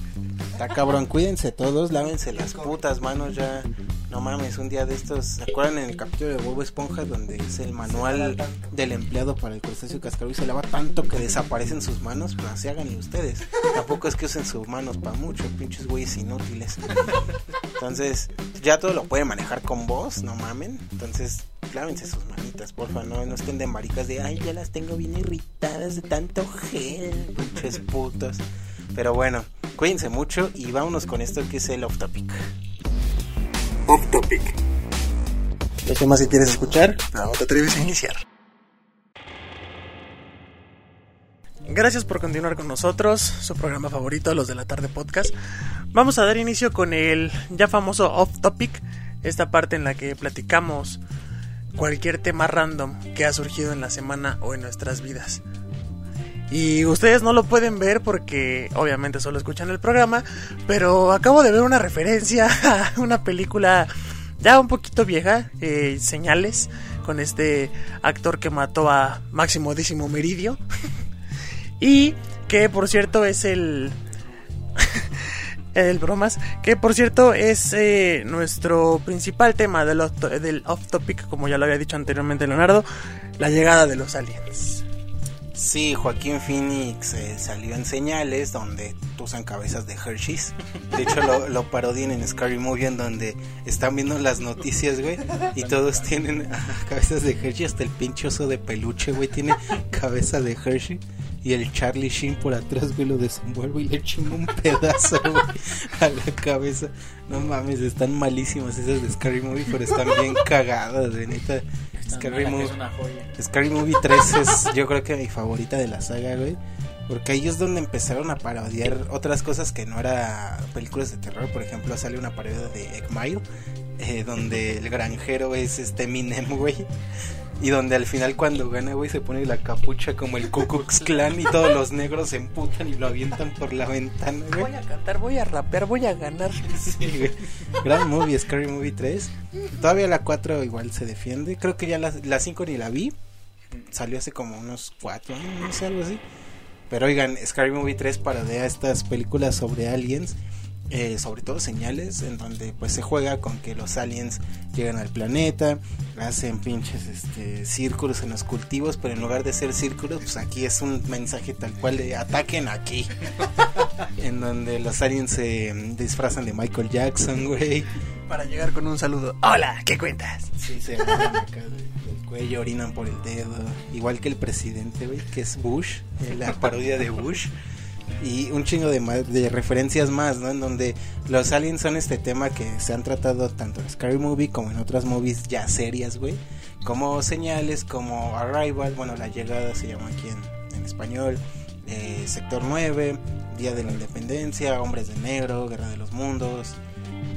está cabrón, cuídense todos, lávense las putas manos ya. No mames, un día de estos, ¿se acuerdan en el capítulo de Bobo Esponja donde es el manual del empleado para el crustáceo cascarudo y se lava tanto que desaparecen sus manos? Pues así háganlo ustedes. Tampoco es que usen sus manos para mucho, pinches güeyes inútiles. Entonces, ya todo lo pueden manejar con voz, no mamen. Entonces, lávense sus manitas, porfa, no, no estén de maricas de, ay, ya las tengo bien irritadas de tanto gel, pinches putos. Pero bueno, cuídense mucho y vámonos con esto que es el off topic. Off topic. Los temas si quieres escuchar, pero no te atreves a iniciar. Gracias por continuar con nosotros, su programa favorito, los de la tarde podcast. Vamos a dar inicio con el ya famoso off topic, esta parte en la que platicamos cualquier tema random que ha surgido en la semana o en nuestras vidas. Y ustedes no lo pueden ver porque obviamente solo escuchan el programa, pero acabo de ver una referencia a una película ya un poquito vieja, eh, Señales, con este actor que mató a Máximo Décimo Meridio. y que por cierto es el... el bromas, que por cierto es eh, nuestro principal tema del off, del off topic, como ya lo había dicho anteriormente Leonardo, la llegada de los aliens. Sí, Joaquín Phoenix eh, salió en señales donde usan cabezas de Hershey's. De hecho, lo, lo parodian en Scary Movie en donde están viendo las noticias, güey. Y todos tienen cabezas de Hershey. Hasta el pinche oso de peluche, güey, tiene cabeza de Hershey. Y el Charlie Sheen por atrás, güey, lo desenvuelve y le chinga un pedazo, güey, a la cabeza. No mames, están malísimas esas de Scary Movie, pero están bien cagadas, de neta. Scary Movie. Scary Movie 3 es yo creo que mi favorita de la saga, güey. Porque ahí es donde empezaron a parodiar otras cosas que no eran películas de terror. Por ejemplo, sale una parodia de Egg Mile, eh, donde el granjero es este Minem, güey. Y donde al final cuando gana, güey, se pone la capucha como el Ku Klux Klan y todos los negros se emputan y lo avientan por la ventana, güey. Voy a cantar, voy a rapear, voy a ganar. Sí, güey. Gran movie, Scary Movie 3. Todavía la 4 igual se defiende. Creo que ya la, la 5 ni la vi. Salió hace como unos 4 años, no sé, algo así. Pero oigan, Scary Movie 3 parodia estas películas sobre aliens. Eh, sobre todo señales en donde pues se juega con que los aliens llegan al planeta, hacen pinches este, círculos en los cultivos, pero en lugar de ser círculos, pues aquí es un mensaje tal cual de ataquen aquí, en donde los aliens se disfrazan de Michael Jackson, güey. Para llegar con un saludo. Hola, ¿qué cuentas? Sí, se acá de- del cuello, orinan por el dedo, igual que el presidente, güey, que es Bush, la parodia de Bush. Y un chingo de, de referencias más, ¿no? En donde los aliens son este tema que se han tratado tanto en Scary Movie como en otras movies ya serias, güey. Como señales, como Arrival, bueno, la llegada se llama aquí en, en español. eh, Sector 9, Día de la Independencia, Hombres de Negro, Guerra de los Mundos.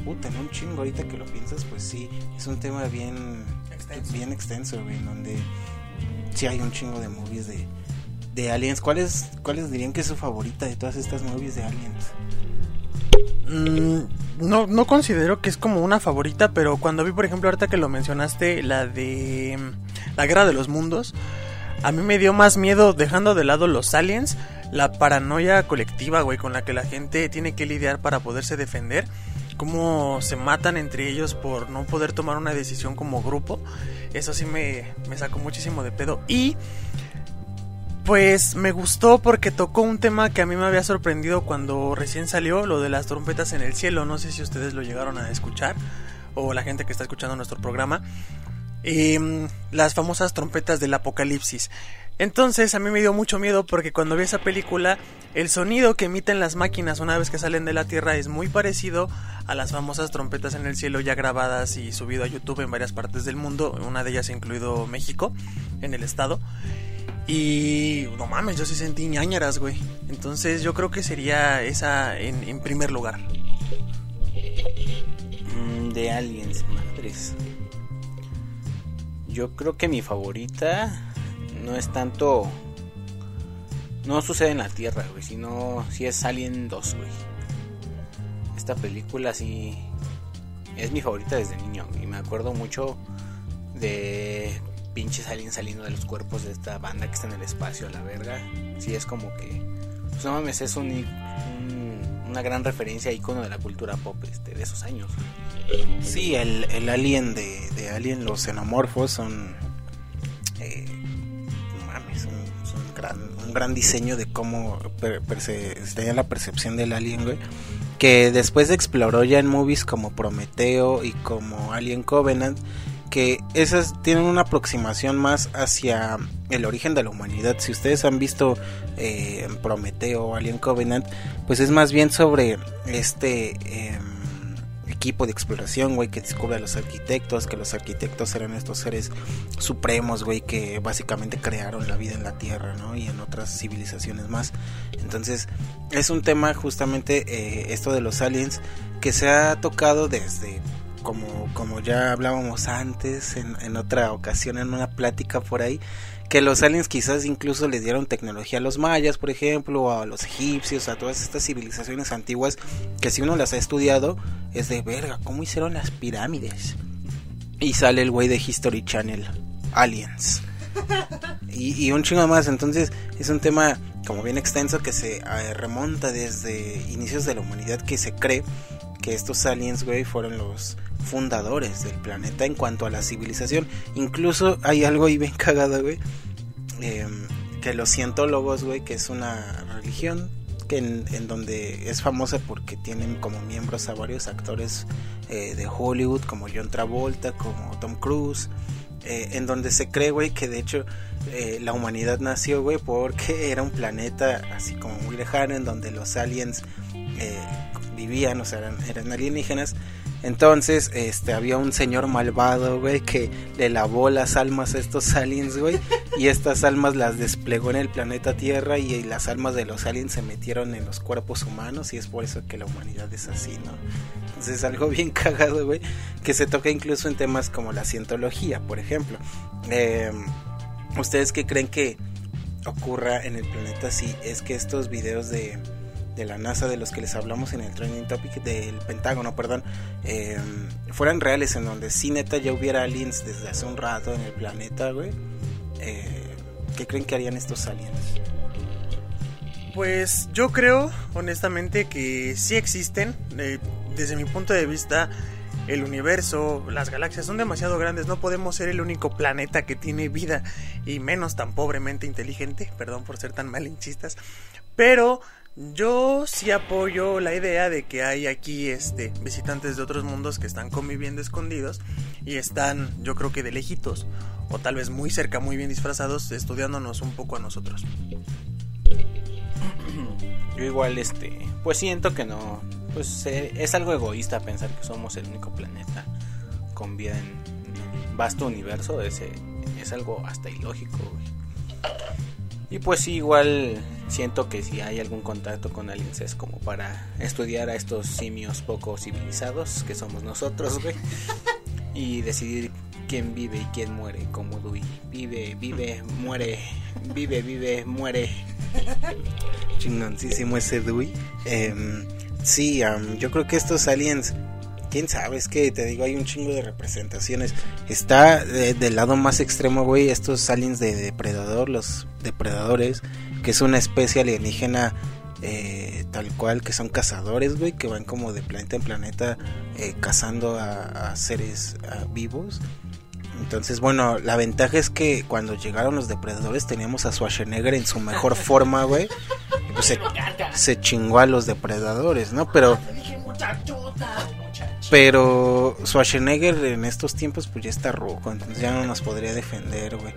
Puta, en un chingo ahorita que lo piensas, pues sí, es un tema bien Extenso. bien extenso, güey, en donde sí hay un chingo de movies de, de aliens. ¿Cuáles, ¿Cuáles dirían que es su favorita de todas estas movies de aliens? Mm, no, no considero que es como una favorita, pero cuando vi, por ejemplo, ahorita que lo mencionaste, la de mm, la Guerra de los Mundos, a mí me dio más miedo, dejando de lado los aliens, la paranoia colectiva, güey, con la que la gente tiene que lidiar para poderse defender. Cómo se matan entre ellos por no poder tomar una decisión como grupo. Eso sí me, me sacó muchísimo de pedo. Y pues me gustó porque tocó un tema que a mí me había sorprendido cuando recién salió, lo de las trompetas en el cielo. No sé si ustedes lo llegaron a escuchar o la gente que está escuchando nuestro programa. Em, las famosas trompetas del apocalipsis. Entonces a mí me dio mucho miedo porque cuando vi esa película el sonido que emiten las máquinas una vez que salen de la Tierra es muy parecido a las famosas trompetas en el cielo ya grabadas y subido a YouTube en varias partes del mundo, una de ellas incluido México, en el estado. Y no mames, yo sí sentí ñañaras, güey. Entonces yo creo que sería esa en, primer lugar. Mm, de aliens, madres. Yo creo que mi favorita no es tanto. No sucede en la Tierra, güey, sino si es Alien 2, güey. Esta película sí es mi favorita desde niño y me acuerdo mucho de pinches aliens saliendo de los cuerpos de esta banda que está en el espacio a la verga. Sí es como que pues no mames, es un, un- una gran referencia icono de la cultura pop este, de esos años. Sí, el, el alien de, de Alien, los xenomorfos son. eh, un gran diseño de cómo tenía la percepción del alien, güey. Que después exploró ya en movies como Prometeo y como Alien Covenant. Que esas tienen una aproximación más hacia el origen de la humanidad. Si ustedes han visto eh, Prometeo o Alien Covenant, pues es más bien sobre este. em, equipo de exploración, güey, que descubre a los arquitectos, que los arquitectos eran estos seres supremos, güey, que básicamente crearon la vida en la Tierra, ¿no? Y en otras civilizaciones más. Entonces, es un tema justamente eh, esto de los aliens que se ha tocado desde, como, como ya hablábamos antes, en, en otra ocasión, en una plática por ahí, que los aliens quizás incluso les dieron tecnología a los mayas, por ejemplo, a los egipcios, a todas estas civilizaciones antiguas, que si uno las ha estudiado, es de verga, ¿cómo hicieron las pirámides? Y sale el güey de History Channel, Aliens. Y, y un chingo más, entonces es un tema como bien extenso que se eh, remonta desde inicios de la humanidad que se cree que estos aliens, güey, fueron los fundadores del planeta en cuanto a la civilización. Incluso hay algo ahí bien cagado, güey, eh, que los cientólogos, güey, que es una religión que en, donde es famosa porque tienen como miembros a varios actores eh, de Hollywood, como John Travolta, como Tom Cruise, eh, en donde se cree, güey, que de hecho eh, la humanidad nació, güey, porque era un planeta así como muy lejano, en donde los aliens vivían, o sea, eran, eran alienígenas, Entonces, este, había un señor malvado, güey, que le lavó las almas a estos aliens, güey, y estas almas las desplegó en el planeta Tierra y las almas de los aliens se metieron en los cuerpos humanos y es por eso que la humanidad es así, ¿no? Entonces es algo bien cagado, güey, que se toca incluso en temas como la cientología, por ejemplo. Em, ¿Ustedes qué creen que ocurra en el planeta si es que estos videos de de la NASA de los que les hablamos en el training topic del Pentágono, perdón, eh, fueran reales en donde si neta ya hubiera aliens desde hace un rato en el planeta, güey, eh, ¿qué creen que harían estos aliens? Pues yo creo, honestamente, que sí existen. Eh, desde mi punto de vista, el universo, las galaxias son demasiado grandes. No podemos ser el único planeta que tiene vida y menos tan pobremente inteligente. Perdón por ser tan malinchistas. Pero yo sí apoyo la idea de que hay aquí este visitantes de otros mundos que están conviviendo escondidos y están, yo creo que de lejitos o tal vez muy cerca, muy bien disfrazados, estudiándonos un poco a nosotros. Yo igual este, pues siento que no, pues eh, es algo egoísta pensar que somos el único planeta con vida en vasto universo, ese es algo hasta ilógico. Y pues sí, igual siento que si hay algún contacto con aliens es como para estudiar a estos simios poco civilizados que somos nosotros, güey. Y decidir quién vive y quién muere, como Dewey. Vive, vive, muere, vive, vive, muere. Chingoncísimo ese Dewey. Em, sí, yo creo que estos aliens quién sabe, es que te digo, hay un chingo de representaciones. Está del lado más extremo, güey, estos aliens de depredador, los depredadores, que es una especie alienígena eh, tal cual, que son cazadores, güey, que van como de planeta en planeta eh, cazando a, seres vivos. Entonces, bueno, la ventaja es que cuando llegaron los depredadores teníamos a Schwarzenegger en su mejor forma, güey. Pues se, se chingó a los depredadores, ¿no? Pero pero Schwarzenegger en estos tiempos pues ya está rojo, entonces ya no nos podría defender, güey.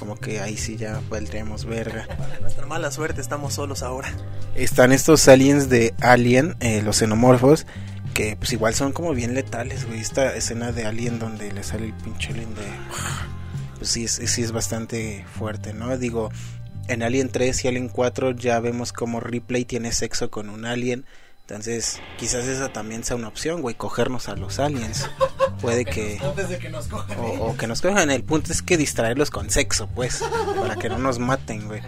Como que ahí sí ya valdríamos verga. nuestra mala suerte estamos solos ahora. Están estos aliens de Alien, eh, los xenomorfos, que pues igual son como bien letales, güey. Esta escena de Alien donde le sale el pinche alien de... Pues sí es, sí es bastante fuerte, ¿no? Digo, en Alien 3 y Alien 4 ya vemos como Ripley tiene sexo con un alien entonces, quizás esa también sea una opción, güey, cogernos a los aliens. Puede que... Antes de que nos cojan. O, que nos cojan. El punto es que distraerlos con sexo, pues. Para que no nos maten, güey.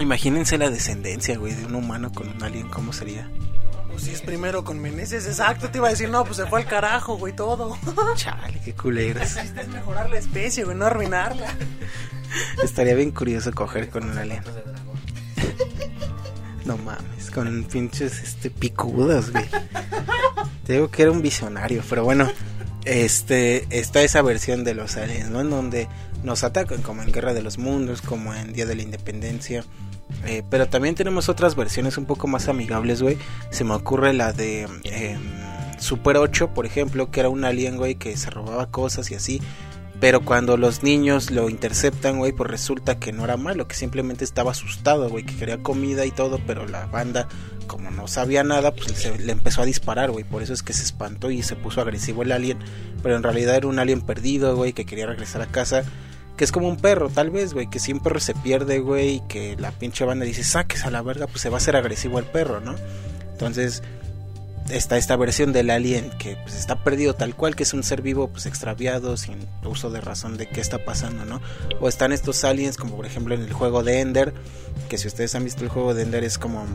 Imagínense la descendencia, güey, de un humano con un alien, ¿cómo sería? Pues si es primero con Meneses, exacto, te iba a decir, no, pues se fue al carajo, güey, todo. Chale, qué culeros. Es mejorar la especie, güey, no arruinarla. Estaría bien curioso coger con un alien. No mames, con pinches este picudos, güey. Te digo que era un visionario, pero bueno, este está esa versión de los aliens, ¿no? En donde nos atacan como en Guerra de los Mundos, como en Día de la Independencia. Eh, pero también tenemos otras versiones un poco más amigables, güey. Se me ocurre la de em, Super 8, por ejemplo, que era un alien, güey, que se robaba cosas y así. Pero cuando los niños lo interceptan, güey, pues resulta que no era malo, que simplemente estaba asustado, güey, que quería comida y todo, pero la banda, como no sabía nada, pues se, le empezó a disparar, güey. Por eso es que se espantó y se puso agresivo el alien. Pero en realidad era un alien perdido, güey, que quería regresar a casa. Que es como un perro, tal vez, güey, que si un perro se pierde, güey, y que la pinche banda dice, saques a la verga, pues se va a hacer agresivo el perro, ¿no? Entonces, está esta versión del alien que pues, está perdido tal cual, que es un ser vivo pues extraviado, sin uso de razón de qué está pasando, ¿no? O están estos aliens como por ejemplo en el juego de Ender, que si ustedes han visto el juego de Ender es como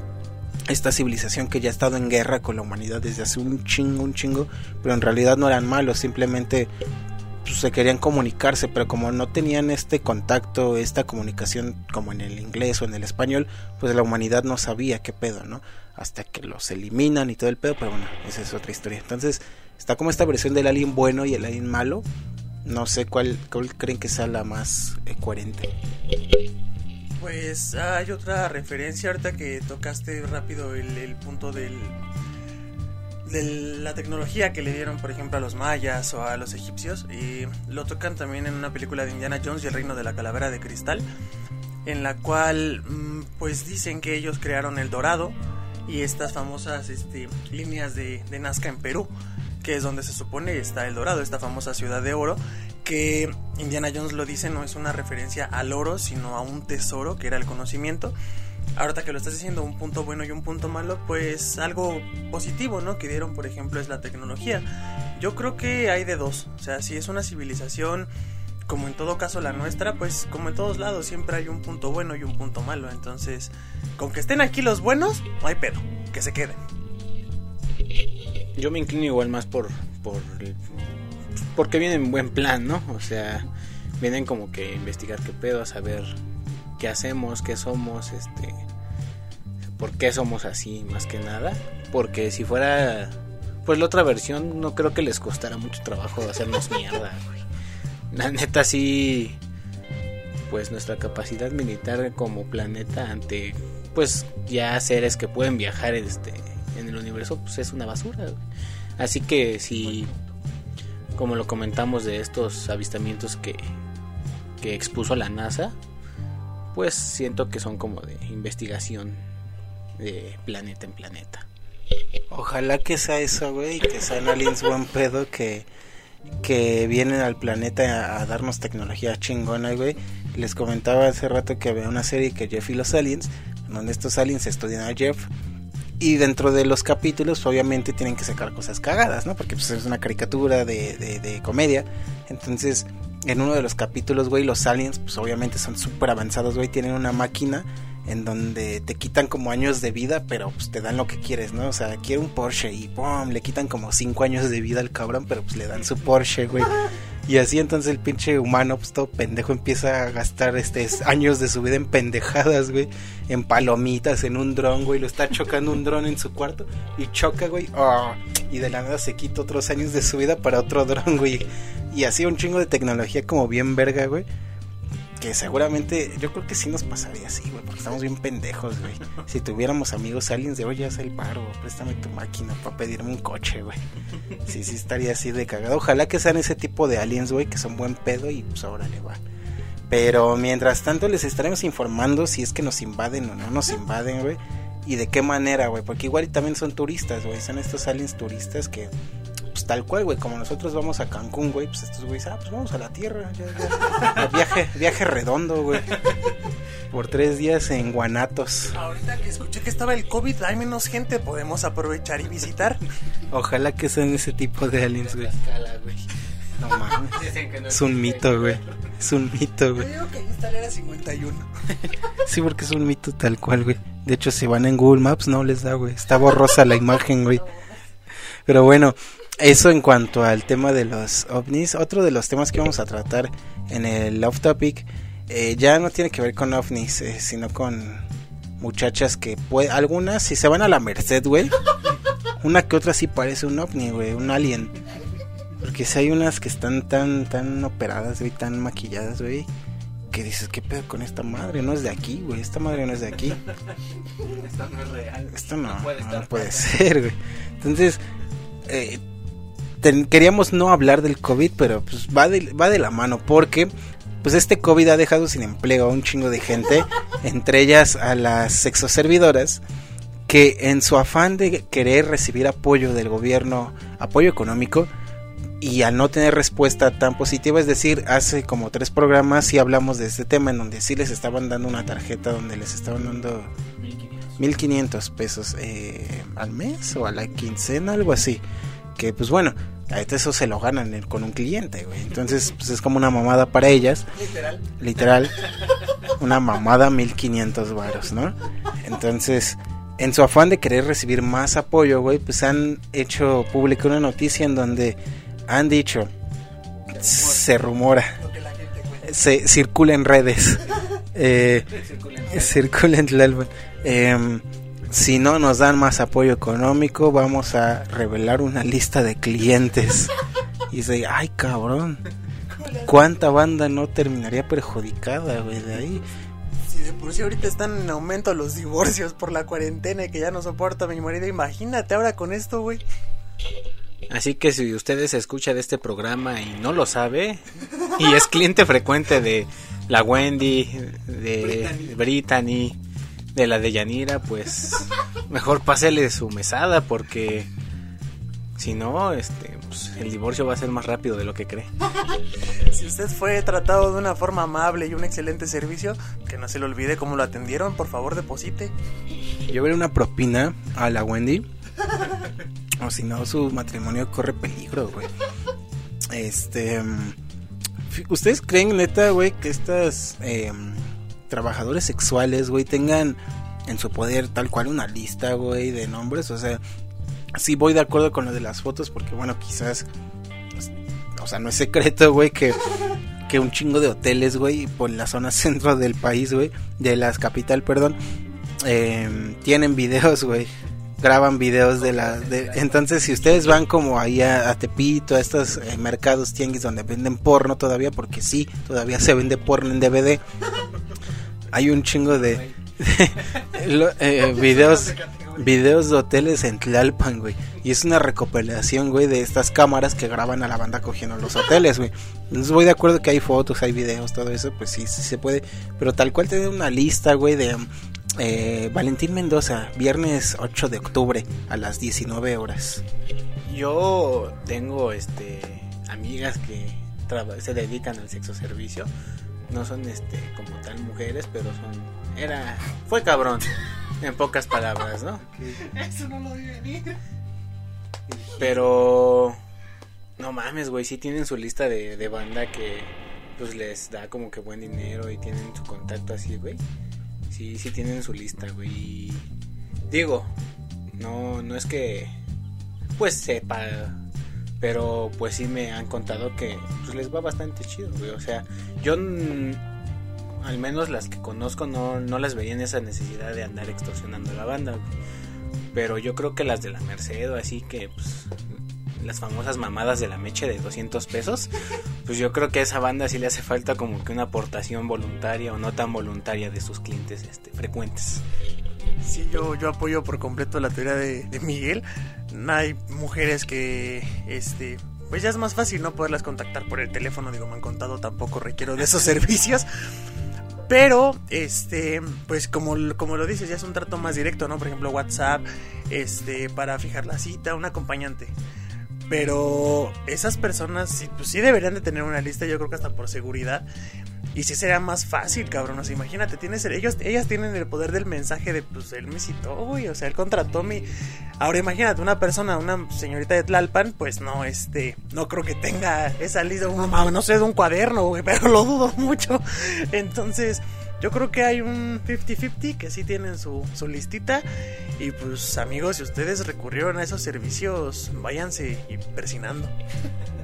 esta civilización que ya ha estado en guerra con la humanidad desde hace un chingo, un chingo, pero en realidad no eran malos, simplemente pues, se querían comunicarse, pero como no tenían este contacto, esta comunicación como en el inglés o en el español, pues la humanidad no sabía qué pedo, ¿no? Hasta que los eliminan y todo el pedo, pero bueno, esa es otra historia. Entonces, está como esta versión del alien bueno y el alien malo. No sé cuál, creen que sea la más eh, coherente. Pues hay otra referencia ahorita que tocaste rápido el, punto del de la tecnología que le dieron, por ejemplo, a los mayas o a los egipcios. Y lo tocan también en una película de Indiana Jones y el reino de la calavera de cristal, en la cual, mm, pues dicen que ellos crearon el dorado y estas famosas este, líneas de, de Nazca en Perú, que es donde se supone está el Dorado, esta famosa ciudad de oro, que Indiana Jones lo dice, no es una referencia al oro, sino a un tesoro que era el conocimiento. Ahorita que lo estás diciendo, un punto bueno y un punto malo, pues algo positivo, ¿no? Que dieron, por ejemplo, es la tecnología. Yo creo que hay de dos. O sea, si es una civilización, como en todo caso la nuestra, pues como en todos lados, siempre hay un punto bueno y un punto malo. Entonces, con que estén aquí los buenos, no hay pedo, que se queden. Yo me inclino igual más por, por porque vienen en buen plan, ¿no? O sea, vienen como que a investigar qué pedo, a saber qué hacemos, qué somos, este, por qué somos así más que nada. Porque si fuera, pues la otra versión, no creo que les costara mucho trabajo hacernos mierda, güey. La neta sí, pues nuestra capacidad militar como planeta ante, pues ya seres que pueden viajar, este, en el universo, pues es una basura. Así que si como lo comentamos de estos avistamientos que, que expuso la NASA, pues siento que son como de investigación de planeta en planeta. Ojalá que sea eso, güey, que sean aliens buen pedo que, que vienen al planeta a, darnos tecnología chingona, güey. Les comentaba hace rato que había una serie que Jeff y los aliens, donde estos aliens estudian a Jeff y dentro de los capítulos obviamente tienen que sacar cosas cagadas, ¿no? Porque pues, es una caricatura de, de, de comedia. Entonces, en uno de los capítulos, güey, los aliens pues obviamente son súper avanzados, güey. Tienen una máquina en donde te quitan como años de vida, pero pues te dan lo que quieres, ¿no? O sea, quiere un Porsche y ¡pum! Le quitan como 5 años de vida al cabrón, pero pues le dan su Porsche, güey. Y así entonces el pinche humano, pues todo pendejo, empieza a gastar este años de su vida en pendejadas, güey. En palomitas, en un dron, güey. Lo está chocando un dron en su cuarto y choca, güey. Oh, y de la nada se quita otros años de su vida para otro dron, güey. Y así un chingo de tecnología como bien verga, güey. Que seguramente, yo creo que sí nos pasaría así, güey, porque estamos bien pendejos, güey. Si tuviéramos amigos aliens de, oye, haz el paro, préstame tu máquina para pedirme un coche, güey. Sí, sí estaría así de cagado. Ojalá que sean ese tipo de aliens, güey, que son buen pedo y pues ahora le va. Pero mientras tanto les estaremos informando si es que nos invaden o no nos invaden, güey. Y de qué manera, güey. Porque igual también son turistas, güey. Son estos aliens turistas que pues tal cual, güey, como nosotros vamos a Cancún, güey, pues estos güeyes, ah, pues vamos a la Tierra, ya, ya. viaje, viaje redondo, güey. Por tres días en Guanatos. Ahorita que escuché que estaba el COVID, hay menos gente, podemos aprovechar y visitar. Ojalá que sean ese tipo de aliens, güey. No mames. Es un mito, güey. Es un mito, güey. Yo digo que ahí está la era 51. Sí, porque es un mito tal cual, güey. De hecho, si van en Google Maps, no les da, güey. Está borrosa la imagen, güey. Pero bueno, eso en cuanto al tema de los ovnis. Otro de los temas que vamos a tratar en el off topic eh, ya no tiene que ver con ovnis, eh, sino con muchachas que puede, algunas si se van a la Merced, güey. Una que otra sí parece un ovni, güey, un alien. Porque si hay unas que están tan tan operadas, güey, tan maquilladas, güey, que dices, ¿qué pedo con esta madre? No es de aquí, güey, esta madre no es de aquí. Esto no es real. Esto no, No puede no, puede ser, güey. Entonces, eh, ten- queríamos no hablar del COVID, pero pues va de, va de la mano, porque pues este COVID ha dejado sin empleo a un chingo de gente, entre ellas a las sexoservidoras, que en su afán de querer recibir apoyo del gobierno, apoyo económico, y al no tener respuesta tan positiva, es decir, hace como tres programas sí hablamos de este tema en donde sí les estaban dando una tarjeta donde les estaban dando 1500 pesos eh, al mes o a la quincena, algo así. Que pues bueno, eso se lo ganan en- con un cliente, güey. Entonces, pues es como una mamada para ellas. Literal. Literal, una mamada 1500 varos, ¿no? Entonces, en su afán de querer recibir más apoyo, güey, pues han hecho pública una noticia en donde han dicho, se rumora, se circula en redes. Eh, circula en Tlalpan. Em, si no nos dan más apoyo económico, vamos a revelar una lista de clientes. Y dice, ay cabrón, ¿cuánta banda no terminaría perjudicada, güey, de ahí? Si de por sí ahorita están en aumento los divorcios por la cuarentena y que ya no soporto a mi marido, imagínate ahora con esto, güey. Así que si ustedes escucha de este programa y no lo sabe, y es cliente frecuente de la Wendy, de Brittany, de la de Yanira, pues mejor pásele su mesada porque si no, este, pues, el divorcio va a ser más rápido de lo que cree. Si usted fue tratado de una forma amable y un excelente servicio, que no se le olvide cómo lo atendieron, por favor deposite. Yo veré una propina a la Wendy. o si no, su matrimonio corre peligro, güey. Este. mm, ¿Ustedes creen, neta, güey, que estas em, trabajadores sexuales, güey, tengan en su poder tal cual una lista, güey, de nombres? O sea, sí voy de acuerdo con lo de las fotos, porque, bueno, quizás. pues, O sea, no es secreto, güey, que. Que un chingo de hoteles, güey, por la zona centro del país, güey, de las capital, perdón, eh, tienen videos, güey. Graban videos de la... de- entonces, si ustedes van como ahí a, a Tepito, a estos eh, mercados tianguis donde venden porno todavía, porque sí, todavía se vende porno en DVD, hay un chingo de... eh, videos videos de hoteles en Tlalpan, güey. Y es una recopilación, güey, de estas cámaras que graban a la banda cogiendo en los hoteles, güey. Entonces voy de acuerdo que hay fotos, hay videos, todo eso, pues sí, sí se puede. Pero tal cual tener una lista, güey, de eh, Valentín Mendoza, viernes 8 de octubre a las 19 horas. Yo tengo este amigas que se dedican al sexo servicio. No son este como tal mujeres, pero son era fue cabrón en pocas palabras, ¿no? Eso no lo vi venir. Pero no mames, güey, sí tienen su lista de, de banda que pues les da como que buen dinero y tienen su contacto así, güey. Sí, sí tienen su lista, güey. Y digo, no no es que pues sepa, pero pues sí me han contado que pues les va bastante chido, güey. O sea, yo al menos las que conozco no, no las veía en esa necesidad de andar extorsionando a la banda, güey. Pero yo creo que las de la Merced o así que pues las famosas mamadas de la meche de 200 pesos, pues yo creo que a esa banda sí le hace falta como que una aportación voluntaria o no tan voluntaria de sus clientes este, frecuentes. Sí, yo, yo apoyo por completo la teoría de, de Miguel. Hay mujeres que, este, pues ya es más fácil no poderlas contactar por el teléfono. Digo, me han contado, tampoco requiero de esos servicios. Pero, este, pues como, como lo dices, ya es un trato más directo, ¿no? Por ejemplo, WhatsApp, este, para fijar la cita, un acompañante. Pero esas personas pues sí deberían de tener una lista, yo creo que hasta por seguridad. Y sí sería más fácil, cabrón. O sea, imagínate, tienes el- ellos, ellas tienen el poder del mensaje de, pues, él me citó, güey. O sea, él contrató mi. Ahora imagínate, una persona, una señorita de Tlalpan, pues no, este, no creo que tenga esa lista, un- no sé, de un cuaderno, güey, pero lo dudo mucho. Entonces, yo creo que hay un 50-50 que sí tienen su, su listita. Y pues, amigos, si ustedes recurrieron a esos servicios, váyanse y persinando.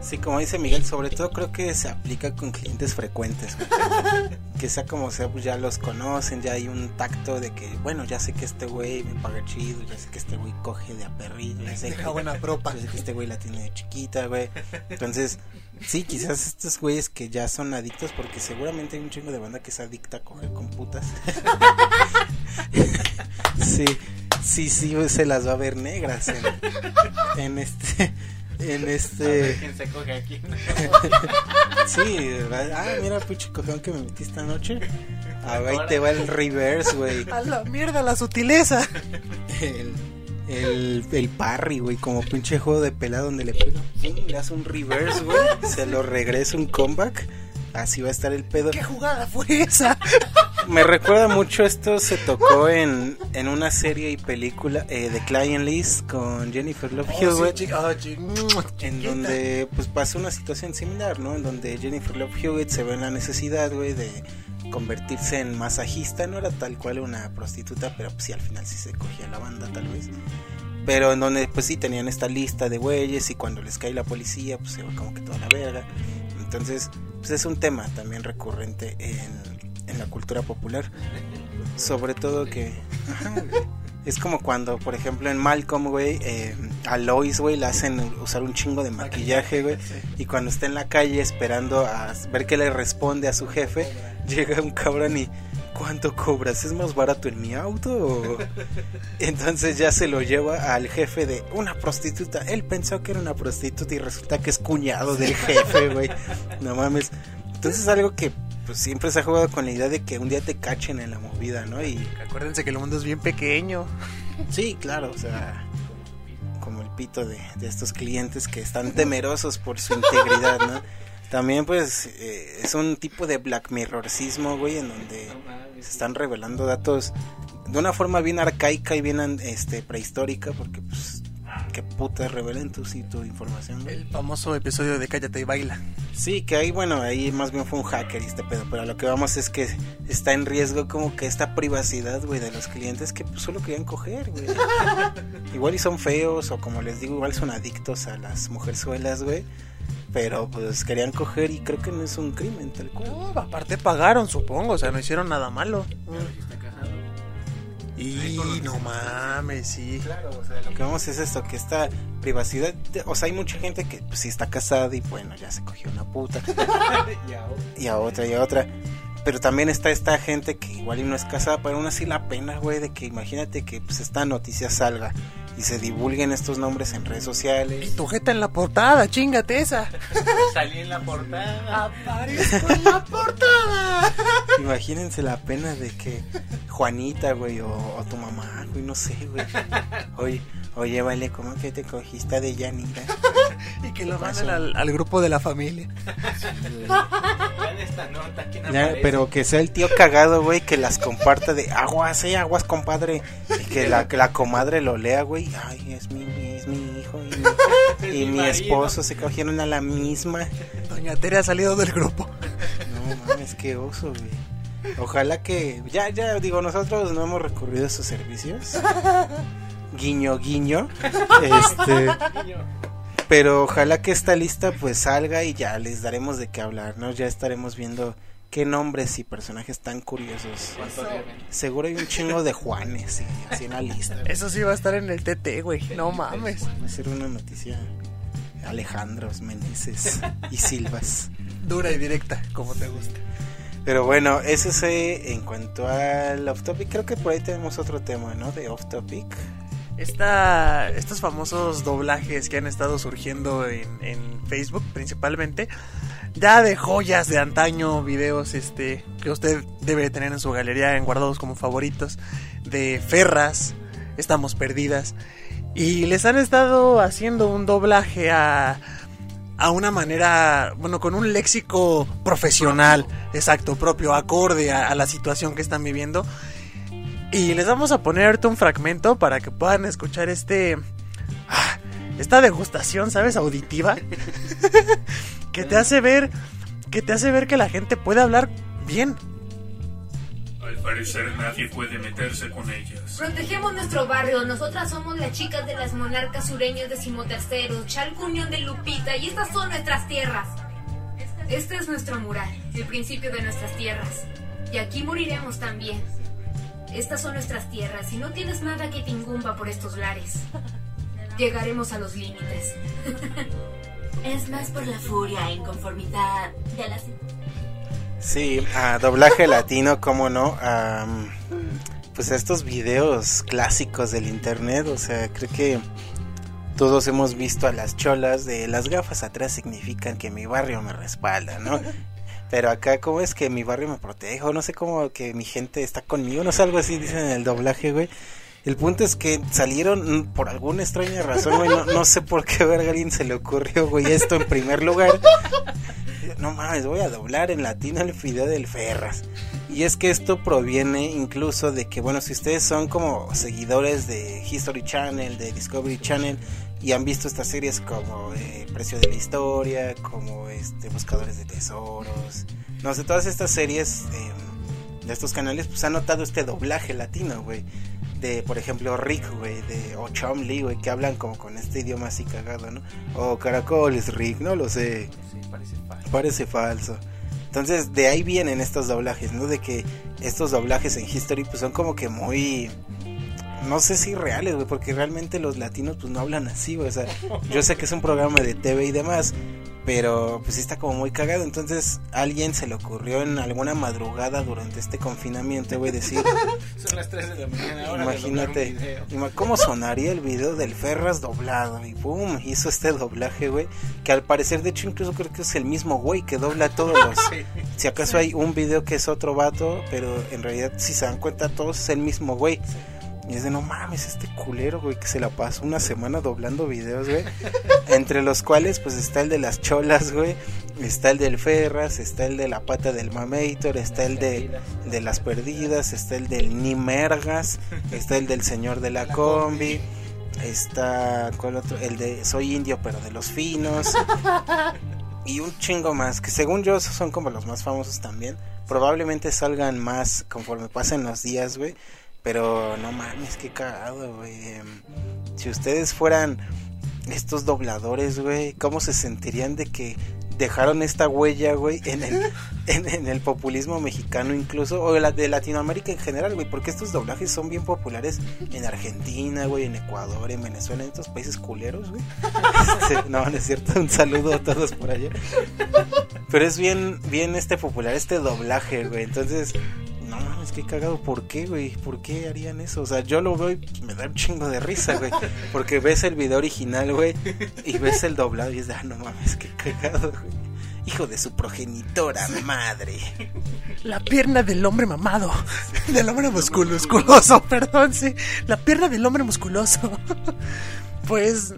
Sí, como dice Miguel, sobre todo creo que se aplica con clientes frecuentes. que sea como sea, pues ya los conocen, ya hay un tacto de que, bueno, ya sé que este güey me paga chido, ya sé que este güey coge de a perrillo, ya sé, Deja que, buena propa. ya sé que este güey la tiene de chiquita, güey. Entonces, sí, quizás estos güeyes que ya son adictos, porque seguramente hay un chingo de banda que es adicta a coger con putas. sí, sí, sí, se las va a ver negras en, en este... En este... se coge aquí. Sí, ah, mira, puchi cojón que me metí esta noche. Ah, ahí te va el reverse, güey. A la mierda, la sutileza. El, el, el parry, güey, como pinche juego de pelada donde le pega, le hace un reverse, güey, se lo regresa un comeback. Así va a estar el pedo. ¿Qué jugada fue esa? Me recuerda mucho esto, se tocó en, en una serie y película eh, de Client List con Jennifer Love Oh, Hewitt. sí, chica- oh, mm, En donde pues pasó una situación similar, ¿no? En donde Jennifer Love Hewitt se ve en la necesidad, güey, de convertirse en masajista, no era tal cual una prostituta, pero pues sí al final sí se cogía la banda tal vez. Pero en donde pues sí tenían esta lista de güeyes y cuando les cae la policía pues se va como que toda la verga. Entonces pues es un tema también recurrente en, en la cultura popular. Sobre todo que... ajá. Es como cuando, por ejemplo, en Malcolm, güey, eh, a Lois, güey, le hacen usar un chingo de maquillaje, güey. Y cuando está en la calle esperando a ver qué le responde a su jefe, llega un cabrón y... ¿Cuánto cobras? ¿Es más barato en mi auto? o-?" Entonces ya se lo lleva al jefe de una prostituta. Él pensó que era una prostituta y resulta que es cuñado del jefe, güey. No mames. Entonces es algo que pues siempre se ha jugado con la idea de que un día te cachen en la movida, ¿no? Y Acuérdense que el mundo es bien pequeño. Sí, claro, o sea, como el pito de, de estos clientes que están temerosos por su integridad, ¿no? También pues eh, es un tipo de black mirrorcismo, güey, en donde se están revelando datos de una forma bien arcaica y bien este prehistórica, porque pues qué puta revelen tu, sí, tu información, güey. El famoso episodio de Cállate y Baila. Sí, que ahí, bueno, ahí más bien fue un hacker y este pedo, pero a lo que vamos es que está en riesgo como que esta privacidad, güey, de los clientes que pues, solo querían coger, güey. igual y son feos o como les digo, igual son adictos a las mujerzuelas, güey. Pero pues querían coger y creo que no es un crimen tal cual. No, aparte pagaron, supongo, o sea, no hicieron nada malo. Y no mames, sí. Claro, o sea, lo que vamos es esto, que esta privacidad, o sea, hay mucha gente que pues sí está casada y bueno, ya se cogió una puta. y a otra y a otra. Pero también está esta gente que igual y no es casada, pero aún así la pena, güey, de que imagínate que pues esta noticia salga y se divulguen estos nombres en redes sociales. Y tu jeta en la portada, chingate esa. Salí en la portada. Aparezco en la portada. Imagínense la pena de que Juanita, güey, o, o tu mamá, güey, no sé, güey. Oye, oye, vale, ¿cómo que te cogiste de Yanira? y que lo manden al, al grupo de la familia. Esta nota, ¿quién Ya, aparece? pero que sea el tío cagado, güey, que las comparta de aguas, eh, aguas, compadre. Y que la, que la comadre lo lea, güey. Ay, es mi, es mi hijo y mi, y mi mi marido. esposo se cogieron a la misma. Doña Tere ha salido del grupo. No mames, qué oso, güey. Ojalá que. Ya, ya, digo, nosotros no hemos recurrido a sus servicios. Guiño, guiño. Este. Pero ojalá que esta lista pues salga y ya les daremos de qué hablar, ¿no? Ya estaremos viendo qué nombres y personajes tan curiosos. Seguro hay un chingo de Juanes, sí, así en la lista. Eso sí va a estar en el TT, güey. No mames. Va a ser una noticia. Alejandros, Meneses y Silvas. Dura y directa, como te gusta. Pero bueno, eso es en cuanto al off topic. Creo que por ahí tenemos otro tema, ¿no? De off topic. Esta, estos famosos doblajes que han estado surgiendo en, en Facebook principalmente, ya de joyas de antaño, videos este, que usted debe tener en su galería en guardados como favoritos, de Ferras, Estamos Perdidas, y les han estado haciendo un doblaje a, a una manera, bueno, con un léxico profesional, exacto, propio, acorde a, a la situación que están viviendo. Y les vamos a poner ahorita un fragmento para que puedan escuchar este. ah, Esta degustación, ¿sabes? Auditiva. que te hace ver. Que te hace ver que la gente puede hablar bien. Al parecer nadie puede meterse con ellas. Protegemos nuestro barrio. Nosotras somos las chicas de las monarcas sureños decimoterceros, Chalcunión de Lupita, y estas son nuestras tierras. Este es nuestro mural, el principio de nuestras tierras. Y aquí moriremos también. Estas son nuestras tierras y no tienes nada que te incumba por estos lares. Llegaremos a los límites. Es más por la furia e inconformidad de las... Sí, a doblaje latino, cómo no. Pues a estos videos clásicos del internet, o sea, creo que todos hemos visto a las cholas de las gafas atrás significan que mi barrio me respalda, ¿no? Pero acá, ¿cómo es que mi barrio me protege? O no sé cómo que mi gente está conmigo, no sé, algo así dicen en el doblaje, güey. El punto es que salieron mm, por alguna extraña razón, güey. No, no sé por qué verga alguien se le ocurrió, güey, esto en primer lugar. No mames, voy a doblar en latino el video del Ferras. Y es que esto proviene incluso de que, bueno, si ustedes son como seguidores de History Channel, de Discovery Channel, y han visto estas series como eh, Precio de la Historia, como este Buscadores de Tesoros, no sé, todas estas series eh, de estos canales, pues han notado este doblaje latino, güey. De, por ejemplo, Rick, güey, de, o Chomley, güey, que hablan como con este idioma así cagado, ¿no? O Caracoles, Rick, no lo sé. Sí, parece falso. Parece falso. Entonces, de ahí vienen estos doblajes, ¿no? De que estos doblajes en History pues son como que muy no sé si reales, güey, porque realmente los latinos pues no hablan así, güey, o sea, yo sé que es un programa de TV y demás, pero pues sí está como muy cagado, entonces a alguien se le ocurrió en alguna madrugada durante este confinamiento, güey, decir, Son las 3 de la mañana ahora. imagínate, un video. ima- cómo sonaría el video del Ferras doblado y boom, hizo este doblaje, güey, que al parecer de hecho incluso creo que es el mismo güey que dobla todos los si acaso hay un video que es otro vato, pero en realidad si se dan cuenta todos es el mismo güey. Y es de no mames, este culero, güey, que se la pasó una semana doblando videos, güey. Entre los cuales, pues está el de las cholas, güey. Está el del Ferras, está el de la pata del Mamator, está el de, de las perdidas, está el del Nimergas, está el del señor de la combi. Está, ¿cuál otro? El de Soy Indio, pero de los finos. Y un chingo más, que según yo esos son como los más famosos también. Probablemente salgan más conforme pasen los días, güey. Pero no mames, qué cagado, güey. Em, Si ustedes fueran estos dobladores, güey, ¿cómo se sentirían de que dejaron esta huella, güey, en el, en, en el populismo mexicano incluso, o de, la, de Latinoamérica en general, güey? Porque estos doblajes son bien populares en Argentina, güey, en Ecuador, en Venezuela, en estos países culeros, güey. Este, no, no es cierto, un saludo a todos por allá. Pero es bien, bien este popular, este doblaje, güey. Entonces, no mames, qué cagado. ¿Por qué, güey? ¿Por qué harían eso? O sea, yo lo veo y me da un chingo de risa, güey. Porque ves el video original, güey, y ves el doblado y es de, ah, no mames, qué cagado, güey. Hijo de su progenitora madre. La pierna del hombre mamado. Del hombre musculo- musculoso, perdón, sí. La pierna del hombre musculoso. Pues,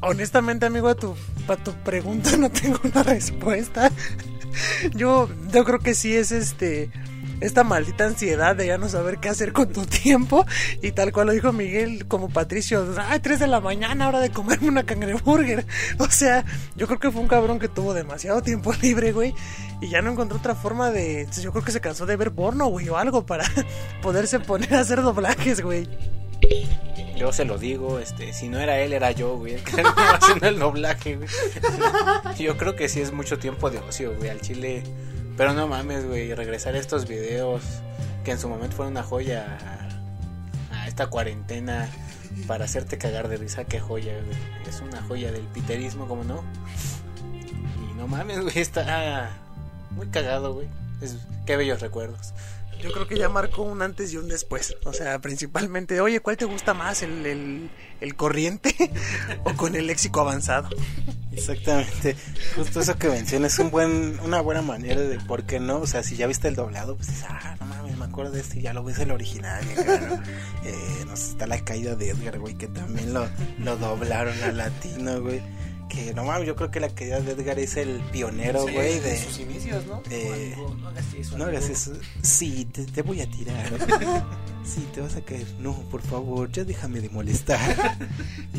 honestamente, amigo, a tu, a tu pregunta no tengo una respuesta. Yo, yo creo que sí es este. Esta maldita ansiedad de ya no saber qué hacer con tu tiempo. Y tal cual lo dijo Miguel, como Patricio, ay, 3 de la mañana, hora de comerme una cangreburger. O sea, yo creo que fue un cabrón que tuvo demasiado tiempo libre, güey. Y ya no encontró otra forma de. Yo creo que se cansó de ver porno, güey, o algo para poderse poner a hacer doblajes, güey. Yo se lo digo, este, si no era él, era yo, güey, el que haciendo el doblaje, güey. Yo creo que sí es mucho tiempo de ocio, güey, al chile. Pero no mames, güey, regresar a estos videos que en su momento fueron una joya a, esta cuarentena para hacerte cagar de risa, qué joya, güey. Es una joya del piterismo, como no. Y no mames, güey, está muy cagado, güey. Qué bellos recuerdos. Yo creo que ya marcó un antes y un después. O sea, principalmente, oye, ¿cuál te gusta más? ¿El, el, corriente o con el léxico avanzado? Exactamente. Justo eso que mencionas es un buen, una buena manera de por qué no. O sea, si ya viste el doblado, pues ah, no mames, me acuerdo de este y ya lo ves el original. ¿no? Eh, no sé, está la caída de Edgar, güey, que también lo, lo doblaron al latino, güey. Que no mames, yo creo que la caída de Edgar es el pionero, güey, de. sus inicios, ¿no? eh, no hagas eso. No hagas eso. Sí, te, te voy a tirar. Sí, te vas a caer. No, por favor, ya déjame de molestar.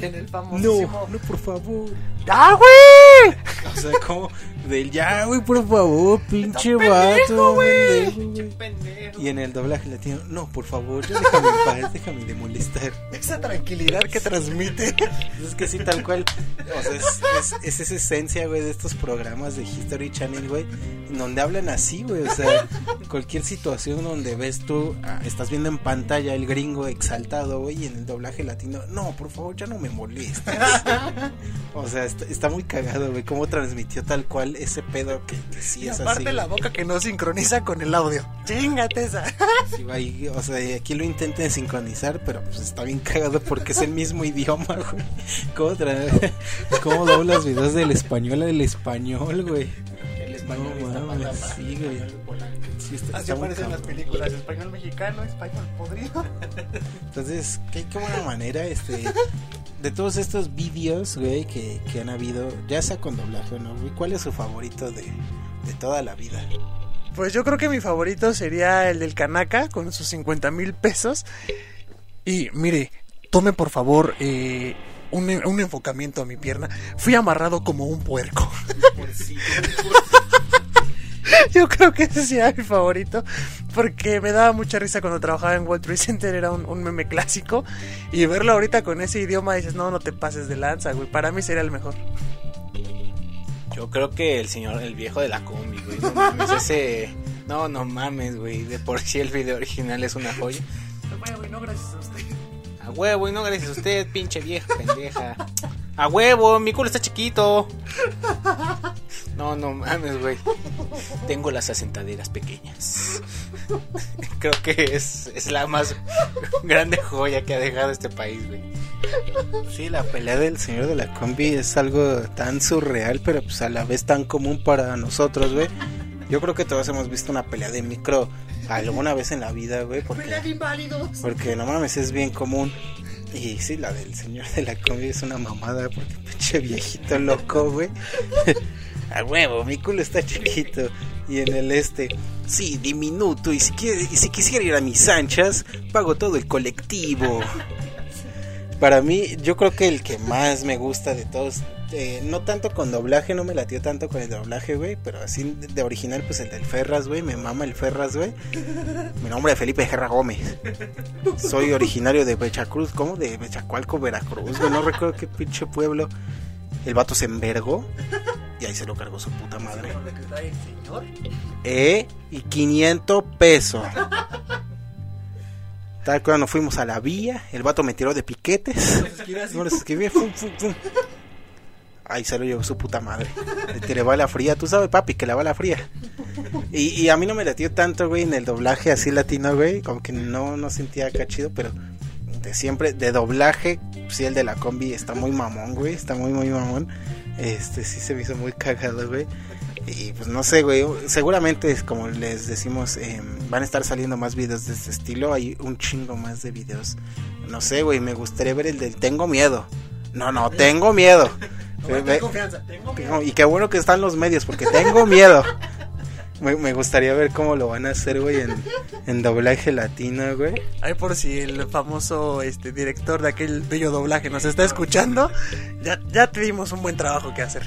En el No, famosísimo... no, por favor. ¡Ya, güey! O sea, como del ya, güey, por favor, pinche vato, güey. Pendejo. Y en el doblaje latino, no, por favor, ya déjame en paz, déjame de molestar. Esa tranquilidad que transmite. Es que sí, tal cual. O sea, es, es, es esa esencia, güey, de estos programas de History Channel, güey, donde hablan así, güey. O sea, cualquier situación donde ves tú, ah, estás viendo en pantalla el gringo exaltado, güey, y en el doblaje latino, no, por favor, ya no me molestes. O sea, está, está muy cagado, güey, cómo transmitió tal cual ese pedo que, que sí Y es aparte así. la boca que no sincroniza con el audio. Chingate esa. Sí, güey, o sea, aquí lo intenten sincronizar, pero pues está bien cagado porque es el mismo idioma, güey. ¿Cómo, tra- cómo doblas videos del español al español, güey? Español No, está sí, güey. Sí, está- Así está aparecen las películas. Español mexicano, español podrido. Entonces, qué, qué buena manera, este, de todos estos vídeos, güey, que, que han habido, ya sea con doblaje o no, güey, ¿cuál es su favorito de, de toda la vida? Pues yo creo que mi favorito sería el del Kanaka con sus 50 mil pesos. Y mire, tome por favor eh, un, un enfocamiento a mi pierna. Fui amarrado como un puerco. Yo creo que ese sería mi favorito. Porque me daba mucha risa cuando trabajaba en World Trade Center. Era un, un meme clásico. Y verlo ahorita con ese idioma dices, no, no te pases de lanza, güey. Para mí sería el mejor. Yo creo que el señor, el viejo de la combi, güey. No mames, ese. No, no mames, güey. De por sí el video original es una joya. no gracias a usted. A huevo, y no gracias a usted, pinche vieja pendeja. A huevo, mi culo está chiquito. No, no mames, güey. Tengo las asentaderas pequeñas. Creo que es, es la más grande joya que ha dejado este país, güey. Sí, la pelea del señor de la combi es algo tan surreal, pero pues a la vez tan común para nosotros, güey. Yo creo que todos hemos visto una pelea de micro alguna vez en la vida, güey, porque, porque no mames, es bien común. Y sí, la del señor de la comida es una mamada, porque pinche viejito loco, güey. A huevo, mi culo está chiquito. Y en el este, sí, diminuto. Y si, quiere, y si quisiera ir a mis anchas, pago todo el colectivo. Para mí, yo creo que el que más me gusta de todos, eh, no tanto con doblaje, no me latió tanto con el doblaje, güey, pero así de, original, pues el del Ferras, güey, me mama el Ferras, güey. Mi nombre es Felipe Gerra Gómez. Soy originario de Bechacruz, ¿cómo? De Bechacualco, Veracruz, güey, no recuerdo qué pinche pueblo. El vato se envergó y ahí se lo cargó su puta madre. Eh, y 500 pesos. Tal cuando fuimos a la vía, el vato me tiró de piquetes. No les escribí, fum, fum, fum. Ahí se lo llevó su puta madre. Le tiré bala fría, tú sabes, papi, que la bala fría. Y, y a mí no me latió tanto, güey, en el doblaje así latino, güey. Como que no, no sentía acá chido, pero de siempre, de doblaje, sí, el de la combi está muy mamón, güey. Está muy, muy mamón. Este sí se me hizo muy cagado, güey. Y pues no sé, güey. Seguramente, como les decimos, eh, van a estar saliendo más videos de este estilo. Hay un chingo más de videos. No sé, güey. Me gustaría ver el del Tengo miedo. No, no, tengo miedo. Ve- ve- tengo- y qué bueno que están los medios, porque tengo miedo. Me, me gustaría ver cómo lo van a hacer, güey, en, en doblaje latino, güey. Ahí por si el famoso este director de aquel bello doblaje nos está escuchando, ya, ya te dimos un buen trabajo que hacer.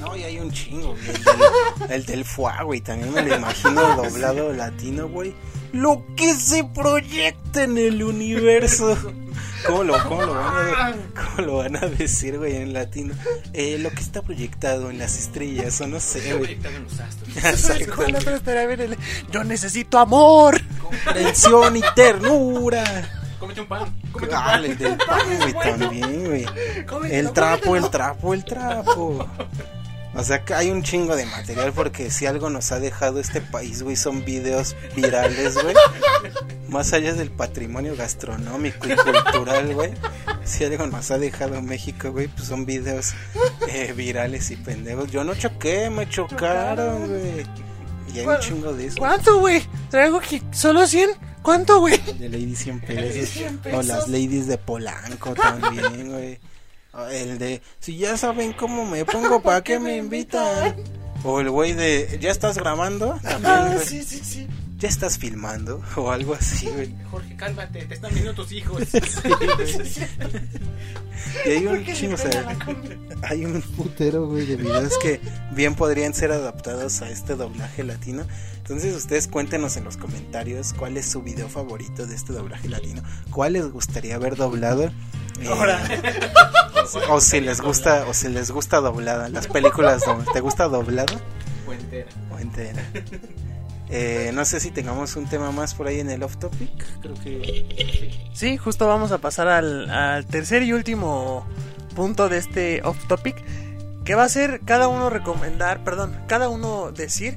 No, y hay un chingo, güey. El del, el del Fua, güey. También me lo imagino doblado latino, güey. Lo que se proyecta en el universo. ¿Cómo lo, cómo lo, van, a, cómo lo van a decir, güey, en latino? Eh, lo que está proyectado en las estrellas, o no sé, güey. Exacto. ¿Cuál otro estaría bien el- Yo necesito amor. Comprensión y ternura. Cómete un pan. Ah, el del pan, güey, también, güey. El trapo, el trapo, el trapo. O sea que hay un chingo de material porque si algo nos ha dejado este país, güey, son videos virales, güey. Más allá del patrimonio gastronómico y cultural, güey. Si algo nos ha dejado México, güey, pues son videos eh, virales y pendejos. Yo no choqué, me chocaron, güey. Y hay un chingo de eso. ¿Cuánto, güey? Traigo aquí solo 100. ¿Cuánto, güey? De Lady 100 pesos. O las ladies de Polanco también, güey. O El de, si ya saben cómo me pongo, ¿para qué me invitan? O el güey de, ¿ya estás grabando? También, güey. sí, sí, sí. ¿Ya estás filmando? O algo así, güey. Jorge, cálmate, te están viendo tus hijos. Y hay un chingo, o sea, hay un putero, güey, de videos que bien podrían ser adaptados a este doblaje latino. Entonces ustedes cuéntenos en los comentarios cuál es su video favorito de este doblaje latino. ¿Cuál les gustaría ver doblado? O si les gusta, o si les gusta doblada. Las películas, ¿te gusta doblada o entera? Eh, no sé si tengamos un tema más por ahí en el off topic. Creo que Sí, justo vamos a pasar al, al tercer y último punto de este off topic. Que va a ser cada uno recomendar, perdón, cada uno decir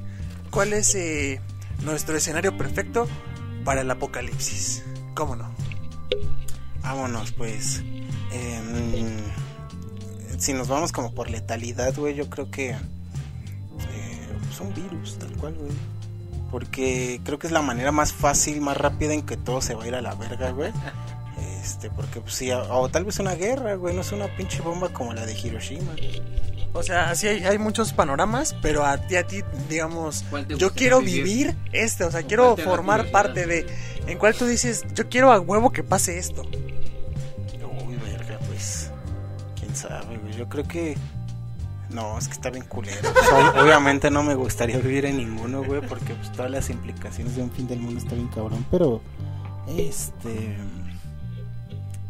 cuál es eh, nuestro escenario perfecto para el apocalipsis. ¿Cómo no? Vámonos, pues. Em, si nos vamos como por letalidad, güey, yo creo que. eh, son virus, tal cual, güey. Porque creo que es la manera más fácil, más rápida en que todo se va a ir a la verga, güey. Este, porque pues sí, o tal vez una guerra, güey, no es una pinche bomba como la de Hiroshima. O sea, sí hay, hay muchos panoramas, pero a ti, a ti, digamos, ¿Cuál yo quiero vivir? vivir este, o sea, ¿Con quiero cuál formar parte de, en cual tú dices, yo quiero a huevo que pase esto. Uy, verga, pues. Quién sabe, güey. Yo creo que. No, es que está bien culero. O sea, obviamente no me gustaría vivir en ninguno, güey, porque pues todas las implicaciones de un fin del mundo está bien cabrón. Pero, este.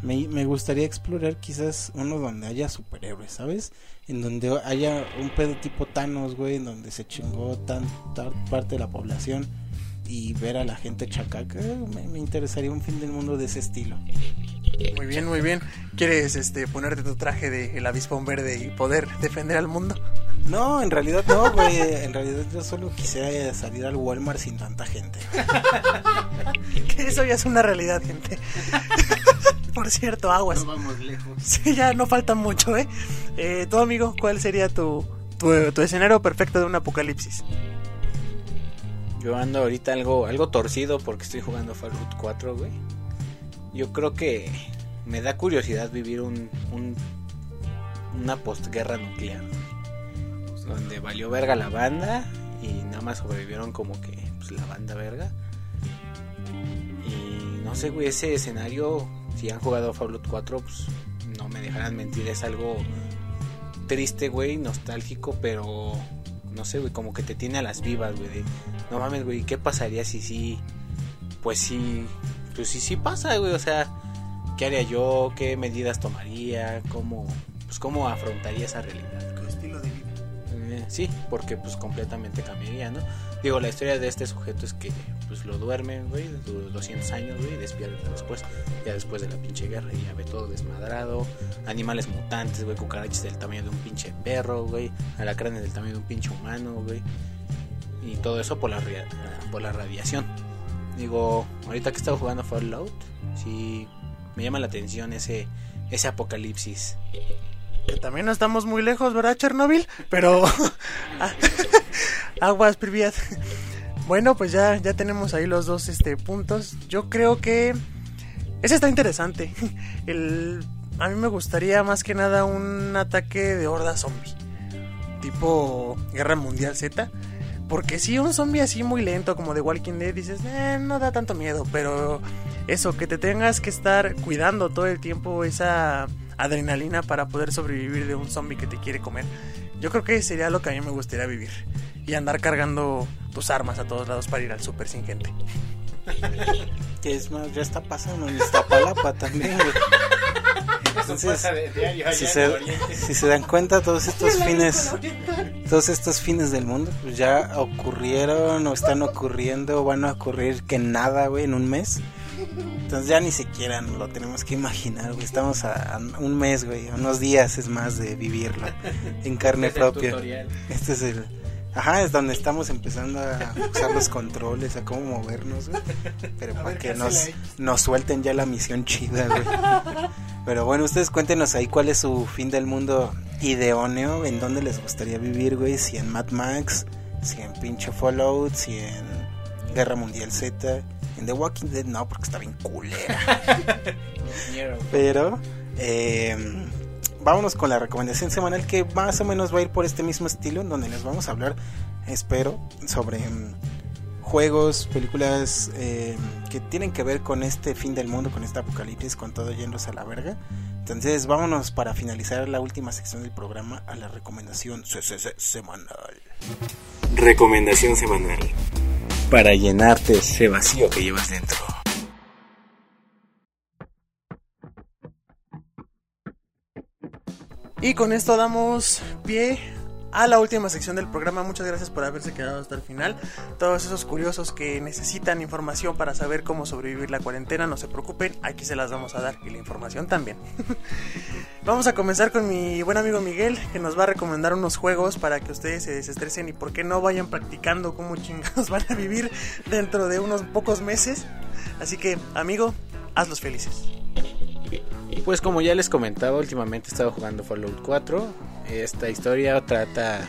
Me, me gustaría explorar quizás uno donde haya superhéroes, ¿sabes? En donde haya un pedo tipo Thanos, güey, en donde se chingó tanta parte de la población y ver a la gente chacaca. Me, me interesaría un fin del mundo de ese estilo. Muy bien, muy bien. ¿Quieres este ponerte tu traje de el avispón verde y poder defender al mundo? No, en realidad no, güey. En realidad yo solo quisiera salir al Walmart sin tanta gente. Que eso ya es una realidad, gente. Por cierto, aguas. No vamos lejos. Sí, ya no falta mucho, ¿eh? eh tu amigo, ¿cuál sería tu, tu, tu escenario perfecto de un apocalipsis? Yo ando ahorita algo, algo torcido porque estoy jugando Fallout 4, güey. Yo creo que me da curiosidad vivir un, un una postguerra nuclear. Donde valió verga la banda y nada más sobrevivieron como que pues, la banda verga. Y no sé, güey, ese escenario, si han jugado Fallout 4, pues no me dejarán mentir, es algo triste, güey, nostálgico, pero no sé, güey, como que te tiene a las vivas, güey. No mames, güey, ¿qué pasaría si sí? Pues sí, pues sí, sí pasa, güey, o sea, ¿qué haría yo? ¿Qué medidas tomaría? ¿Cómo, pues cómo afrontaría esa realidad? Tu estilo de vida. Eh, sí, porque pues completamente cambiaría, ¿no? Digo, la historia de este sujeto es que pues lo duermen, güey, du- 200 años, güey, despierta después, ya después de la pinche guerra, y ya ve todo desmadrado, animales mutantes, güey, cucarachas del tamaño de un pinche perro, güey, alacranes del tamaño de un pinche humano, güey, y todo eso por la, por la radiación. Digo, ahorita que he estado jugando Fallout, sí me llama la atención ese, ese apocalipsis. Que también no estamos muy lejos, ¿verdad, Chernobyl? Pero. Aguas, Priviat. Bueno, pues ya, ya tenemos ahí los dos este, puntos. Yo creo que. Ese está interesante. El, a mí me gustaría más que nada un ataque de horda zombie. Tipo Guerra Mundial Z. Porque si un zombie así muy lento como de Walking Dead dices, "Eh, no da tanto miedo, pero eso, que te tengas que estar cuidando todo el tiempo esa adrenalina para poder sobrevivir de un zombie que te quiere comer. Yo creo que sería lo que a mí me gustaría vivir. Y andar cargando tus armas a todos lados para ir al súper sin gente. Que es más, ya está pasando en Iztapalapa también, güey. Entonces, si se, si se dan cuenta, todos estos fines, todos estos fines del mundo, pues ya ocurrieron o están ocurriendo o van a ocurrir que nada, güey, en un mes. Entonces ya ni siquiera lo tenemos que imaginar, güey. Estamos a, a un mes, güey, unos días es más de vivirlo en carne propia. Este es el... Ajá, es donde estamos empezando a usar los controles, a cómo movernos, güey. Pero para que nos, nos suelten ya la misión chida, güey. Pero bueno, ustedes cuéntenos ahí cuál es su fin del mundo ideóneo, en dónde les gustaría vivir, güey. Si en Mad Max, si en pinche Fallout, si en Guerra Mundial Z. En The Walking Dead no, porque está bien culera. Pero eh, vámonos con la recomendación semanal que más o menos va a ir por este mismo estilo, en donde les vamos a hablar, espero, sobre mm, juegos, películas eh, que tienen que ver con este fin del mundo, con este apocalipsis, con todo yéndose a la verga. Entonces vámonos para finalizar la última sección del programa a la recomendación se- se- se- semanal. Recomendación semanal. Para llenarte ese vacío que llevas dentro. Y con esto damos pie a la última sección del programa. Muchas gracias por haberse quedado hasta el final. Todos esos curiosos que necesitan información para saber cómo sobrevivir la cuarentena, no se preocupen, aquí se las vamos a dar y la información también. vamos a comenzar con mi buen amigo Miguel, que nos va a recomendar unos juegos para que ustedes se desestresen y por qué no vayan practicando cómo chingados van a vivir dentro de unos pocos meses. Así que, amigo, hazlos felices. Pues como ya les comentaba, últimamente he estado jugando Fallout 4. Esta historia trata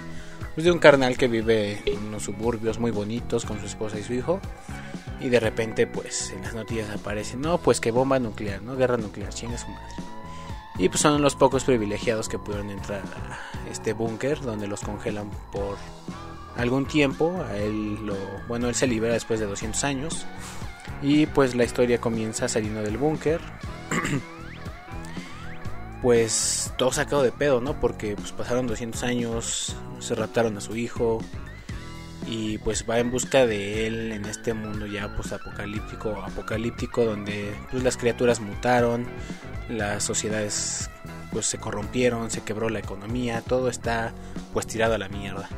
pues, de un carnal que vive en unos suburbios muy bonitos con su esposa y su hijo. Y de repente, pues en las noticias aparece, no, pues que bomba nuclear, ¿no? Guerra nuclear, chinga su madre. Y pues son los pocos privilegiados que pudieron entrar a este búnker donde los congelan por algún tiempo. A él lo, bueno, él se libera después de 200 años. Y pues la historia comienza saliendo del búnker. pues todo sacado de pedo, ¿no? Porque pues pasaron 200 años, se raptaron a su hijo y pues va en busca de él en este mundo ya pues apocalíptico, apocalíptico donde pues las criaturas mutaron, las sociedades pues se corrompieron, se quebró la economía, todo está pues tirado a la mierda.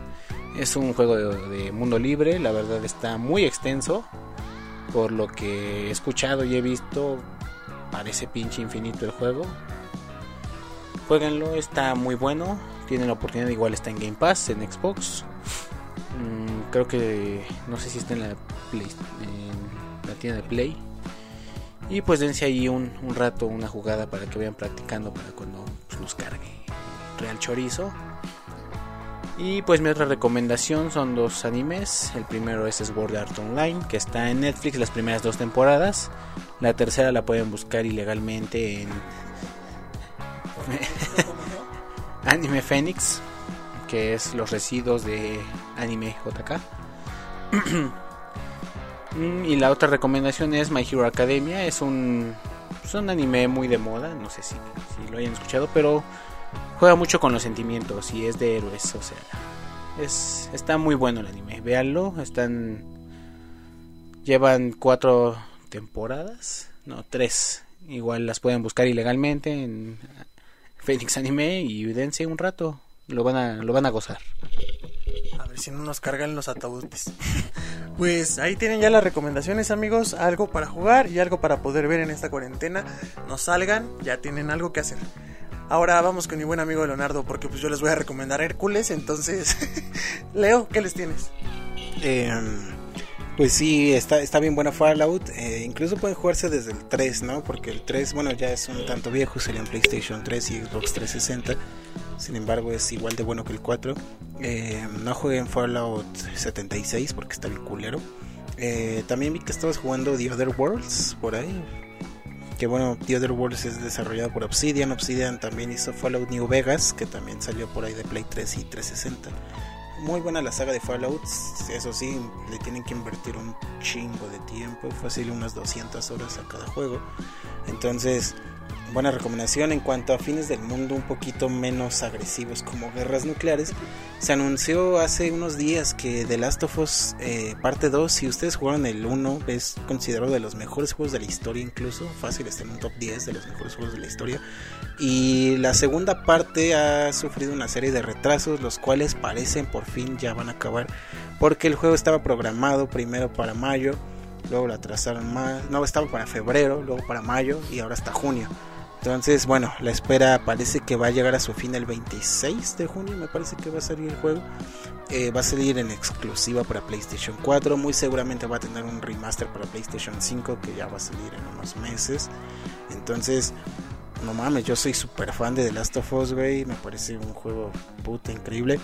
Es un juego de, de mundo libre, la verdad está muy extenso, por lo que he escuchado y he visto, parece pinche infinito el juego. Jueguenlo, está muy bueno. Tienen la oportunidad, igual está en Game Pass, en Xbox. Mm, creo que no sé si está en la, Play, en la tienda de Play. Y pues dense ahí un, un rato, una jugada para que vayan practicando para cuando pues, nos cargue Real Chorizo. Y pues mi otra recomendación son dos animes. El primero es Sword Art Online, que está en Netflix las primeras dos temporadas. La tercera la pueden buscar ilegalmente en Anime Phoenix, que es los residuos de Anime JK. Mm, y la otra recomendación es My Hero Academia. Es un, es un anime muy de moda, no sé si, si lo hayan escuchado, pero juega mucho con los sentimientos y es de héroes, o sea, es está muy bueno el anime. Véanlo, están llevan cuatro temporadas, no tres, igual las pueden buscar ilegalmente en Phoenix Anime y dense un rato, lo van a lo van a gozar. A ver si no nos cargan los ataúdes. Pues ahí tienen ya las recomendaciones, amigos. Algo para jugar y algo para poder ver en esta cuarentena. No salgan, ya tienen algo que hacer. Ahora vamos con mi buen amigo Leonardo, porque pues yo les voy a recomendar Hércules. Entonces, Leo, ¿qué les tienes? Eh, pues sí, está, está bien buena Fallout. Eh, incluso pueden jugarse desde el 3, ¿no? Porque el 3, bueno, ya es un tanto viejo, sería en PlayStation 3 y Xbox 360. Sin embargo, es igual de bueno que el 4. Eh, no jueguen Fallout 76 porque está bien culero. Eh, también vi que estabas jugando The Other Worlds por ahí. Que bueno, The Other Worlds es desarrollado por Obsidian. Obsidian también hizo Fallout New Vegas, que también salió por ahí de Play 3 y 360. Muy buena la saga de Fallout. Eso sí, le tienen que invertir un chingo de tiempo. Fácil unas 200 horas a cada juego. Entonces, buena recomendación en cuanto a fines del mundo un poquito menos agresivos como guerras nucleares. Se anunció hace unos días que The Last of Us eh, parte 2, si ustedes jugaron el 1, es considerado de los mejores juegos de la historia incluso, fácil está en un top 10 de los mejores juegos de la historia. Y la segunda parte ha sufrido una serie de retrasos, los cuales parecen por fin ya van a acabar, porque el juego estaba programado primero para mayo, luego lo atrasaron más, no, estaba para febrero, luego para mayo y ahora hasta junio. Entonces, bueno, la espera parece que va a llegar a su fin el 26 de junio, me parece que va a salir el juego. Eh, va a salir en exclusiva para PlayStation 4, muy seguramente va a tener un remaster para PlayStation 5 que ya va a salir en unos meses. Entonces, no mames, yo soy súper fan de The Last of Us, güey, me parece un juego puta increíble.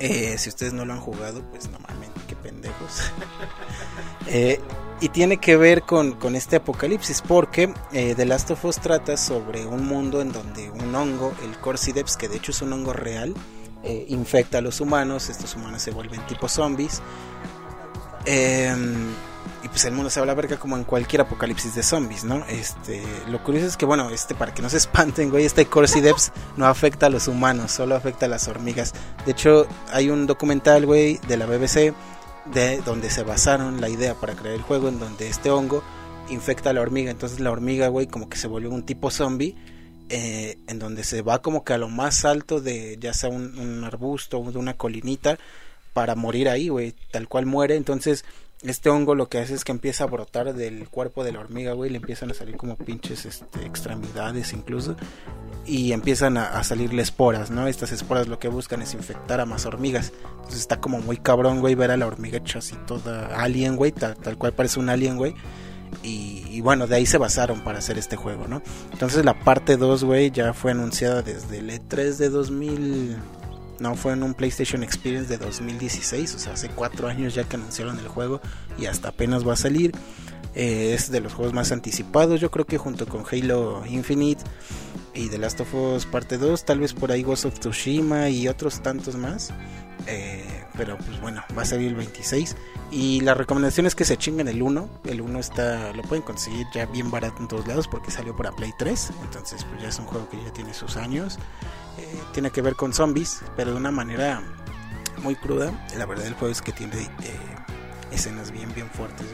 Eh, si ustedes no lo han jugado, pues no mames, qué pendejos. eh, y tiene que ver con, con este apocalipsis porque eh, The Last of Us trata sobre un mundo en donde un hongo, el Corcydeps, que de hecho es un hongo real, eh, infecta a los humanos, estos humanos se vuelven tipo zombies. Eh, y pues el mundo se va a la verga como en cualquier apocalipsis de zombies, ¿no? Este, lo curioso es que, bueno, este, para que no se espanten, güey, este Corcydeps no afecta a los humanos, solo afecta a las hormigas. De hecho, hay un documental, güey, de la BBC, de donde se basaron la idea para crear el juego, en donde este hongo infecta a la hormiga. Entonces la hormiga, güey, como que se volvió un tipo zombie. Eh, en donde se va como que a lo más alto de ya sea un, un arbusto o de una colinita para morir ahí, güey, tal cual muere. Entonces este hongo lo que hace es que empieza a brotar del cuerpo de la hormiga, güey, le empiezan a salir como pinches este, extremidades incluso, y empiezan a, a, salirle esporas, ¿no? Estas esporas lo que buscan es infectar a más hormigas. Entonces está como muy cabrón, güey, ver a la hormiga hecha así toda alien, güey, tal, cual parece un alien, güey. Y, y, bueno, de ahí se basaron para hacer este juego, ¿no? Entonces la parte 2, güey, ya fue anunciada desde el E3 de 2000... No, fue en un PlayStation Experience de 2016, o sea, hace cuatro años ya que anunciaron el juego y hasta apenas va a salir. Eh, es de los juegos más anticipados, yo creo que junto con Halo Infinite y The Last of Us Parte 2, tal vez por ahí Ghost of Tsushima y otros tantos más. Eh, pero pues bueno, va a salir el 26. Y la recomendación es que se chinguen el 1. El 1 está, lo pueden conseguir ya bien barato en todos lados porque salió para Play 3. Entonces pues ya es un juego que ya tiene sus años. Eh, tiene que ver con zombies, pero de una manera muy cruda. La verdad el juego es que tiene eh, escenas bien, bien fuertes.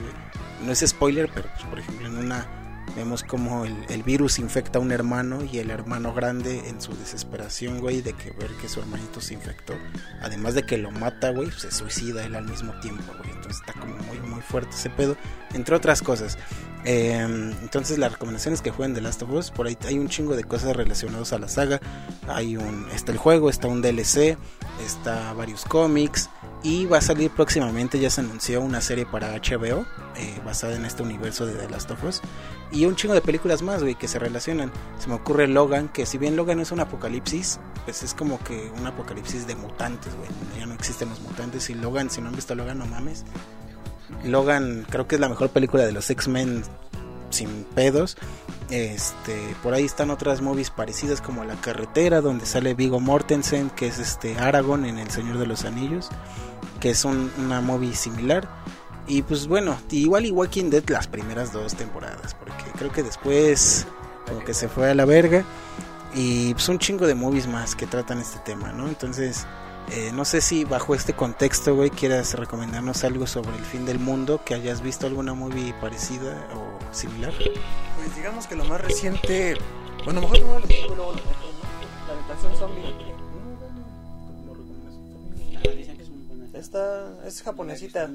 No es spoiler, pero pues, por ejemplo en una vemos como el, el, virus infecta a un hermano y el hermano grande en su desesperación, güey, de que ver que su hermanito se infectó, además de que lo mata, güey, se suicida él al mismo tiempo, güey. Entonces está como muy, muy fuerte ese pedo, entre otras cosas. Eh, entonces la recomendación es que jueguen The Last of Us, por ahí hay un chingo de cosas relacionadas a la saga. Hay un, está el juego, está un DLC, está varios cómics. Y va a salir próximamente, ya se anunció una serie para HBO eh, basada en este universo de The Last of Us. Y un chingo de películas más, güey, que se relacionan. Se me ocurre Logan, que si bien Logan es un apocalipsis, pues es como que un apocalipsis de mutantes, güey. Ya no existen los mutantes. Y Logan, si no han visto Logan, no mames. Logan creo que es la mejor película de los X-Men sin pedos. Este, por ahí están otras movies parecidas como La carretera donde sale Vigo Mortensen, que es este Aragorn en El Señor de los Anillos, que es un- una movie similar. Y pues bueno, igual y Walking Dead las primeras dos temporadas, porque creo que después como que se fue a la verga. Y pues un chingo de movies más que tratan este tema, ¿no? Entonces, eh, no sé si bajo este contexto, güey, quieras recomendarnos algo sobre el fin del mundo, que hayas visto alguna movie parecida o similar. Pues digamos que lo más reciente. Bueno, mejor no lo explico luego. La habitación zombie. Esta es japonesita.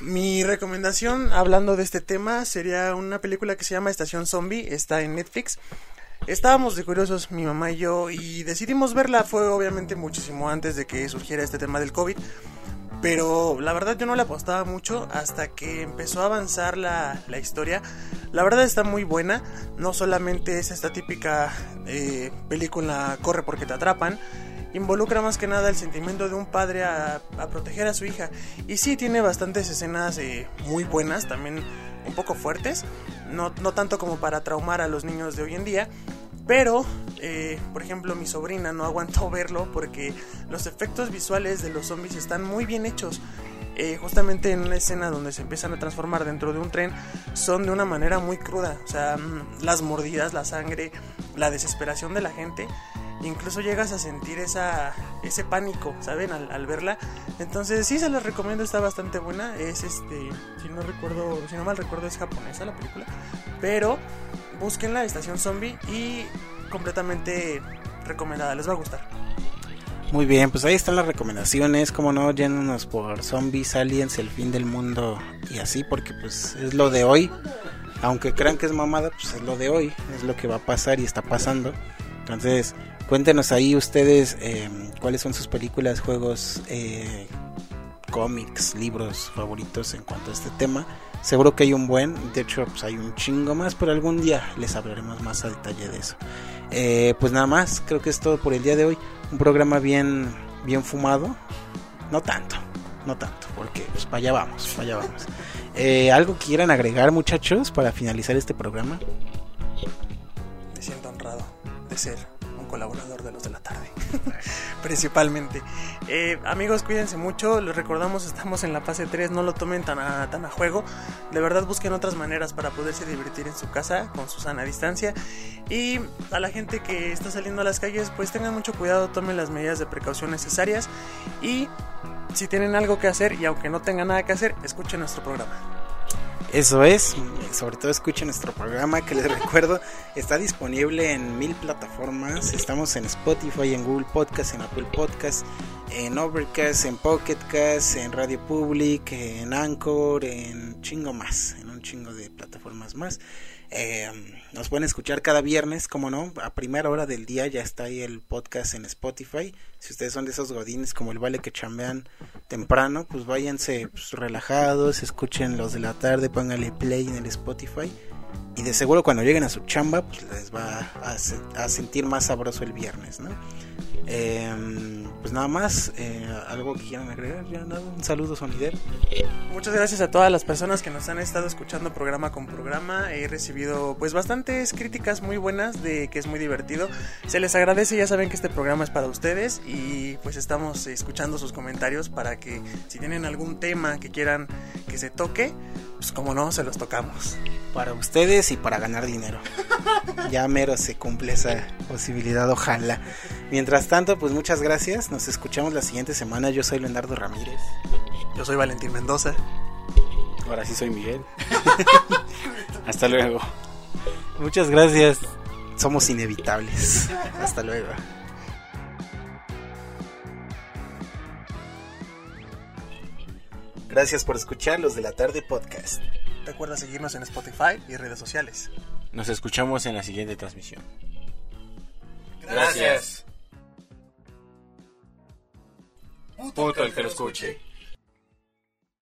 Mi recomendación, hablando de este tema, sería una película que se llama Estación Zombie. Está en Netflix. Estábamos de curiosos, mi mamá y yo, y decidimos verla. Fue obviamente muchísimo antes de que surgiera este tema del COVID. Pero la verdad yo no le apostaba mucho hasta que empezó a avanzar la, la historia. La verdad está muy buena. No solamente es esta típica eh, película corre porque te atrapan. Involucra más que nada el sentimiento de un padre a, proteger a su hija. Y sí tiene bastantes escenas eh, muy buenas, también un poco fuertes. No, no tanto como para traumar a los niños de hoy en día. Pero, eh, por ejemplo, mi sobrina no aguantó verlo porque los efectos visuales de los zombies están muy bien hechos. Eh, justamente en una escena donde se empiezan a transformar dentro de un tren son de una manera muy cruda. O sea, mm, las mordidas, la sangre, la desesperación de la gente. Incluso llegas a sentir esa, ese pánico, ¿saben? Al, verla. Entonces sí se las recomiendo, está bastante buena. Es este, si no recuerdo, si no mal recuerdo es japonesa la película. Pero búsquenla, Estación Zombie y completamente recomendada, les va a gustar. Muy bien, pues ahí están las recomendaciones, como no, llénanos por zombies, aliens, el fin del mundo y así, porque pues es lo de hoy. Aunque crean que es mamada, pues es lo de hoy, es lo que va a pasar y está pasando. Entonces, cuéntenos ahí ustedes eh, cuáles son sus películas, juegos, eh, cómics, libros favoritos en cuanto a este tema. Seguro que hay un buen, de hecho pues hay un chingo más, pero algún día les hablaremos más a detalle de eso. Eh, pues nada más, creo que es todo por el día de hoy. Un programa bien, bien fumado. No tanto, no tanto, porque pues para allá vamos, para allá vamos. Eh, ¿Algo quieran agregar muchachos para finalizar este programa? Me siento honrado de ser colaborador de los de la tarde. Principalmente. Eh, amigos, cuídense mucho. Les recordamos, estamos en la fase 3. No lo tomen tan a, tan a juego. De verdad, busquen otras maneras para poderse divertir en su casa con su sana distancia. Y a la gente que está saliendo a las calles, pues tengan mucho cuidado. Tomen las medidas de precaución necesarias. Y si tienen algo que hacer y aunque no tengan nada que hacer, escuchen nuestro programa. Eso es, sobre todo escuchen nuestro programa que les recuerdo está disponible en mil plataformas. Estamos en Spotify, en Google Podcast, en Apple Podcast, en Overcast, en Pocket Cast, en Radio Public, en Anchor, en chingo más, en un chingo de plataformas más. Eh, nos pueden escuchar cada viernes, como no, a primera hora del día ya está ahí el podcast en Spotify. Si ustedes son de esos godines como el vale que chambean temprano, pues váyanse pues, relajados, escuchen los de la tarde, pónganle play en el Spotify. Y de seguro cuando lleguen a su chamba, pues les va a, a sentir más sabroso el viernes, ¿no? Eh, pues nada más, eh, algo que quieran agregar, ya nada, un saludo sonidero. Muchas gracias a todas las personas que nos han estado escuchando programa con programa. He recibido pues bastantes críticas muy buenas de que es muy divertido. Se les agradece, ya saben que este programa es para ustedes y pues estamos escuchando sus comentarios para que si tienen algún tema que quieran que se toque, pues como no, se los tocamos. Para ustedes y para ganar dinero. Ya mero se cumple esa posibilidad, ojalá. Mientras tanto, pues muchas gracias. Nos escuchamos la siguiente semana. Yo soy Leonardo Ramírez. Yo soy Valentín Mendoza. Ahora sí soy Miguel. Hasta luego. Muchas gracias. Somos inevitables. Hasta luego. Gracias por escuchar los de la tarde podcast. Recuerda seguirnos en Spotify y redes sociales. Nos escuchamos en la siguiente transmisión. Gracias. Puto el que lo escuche.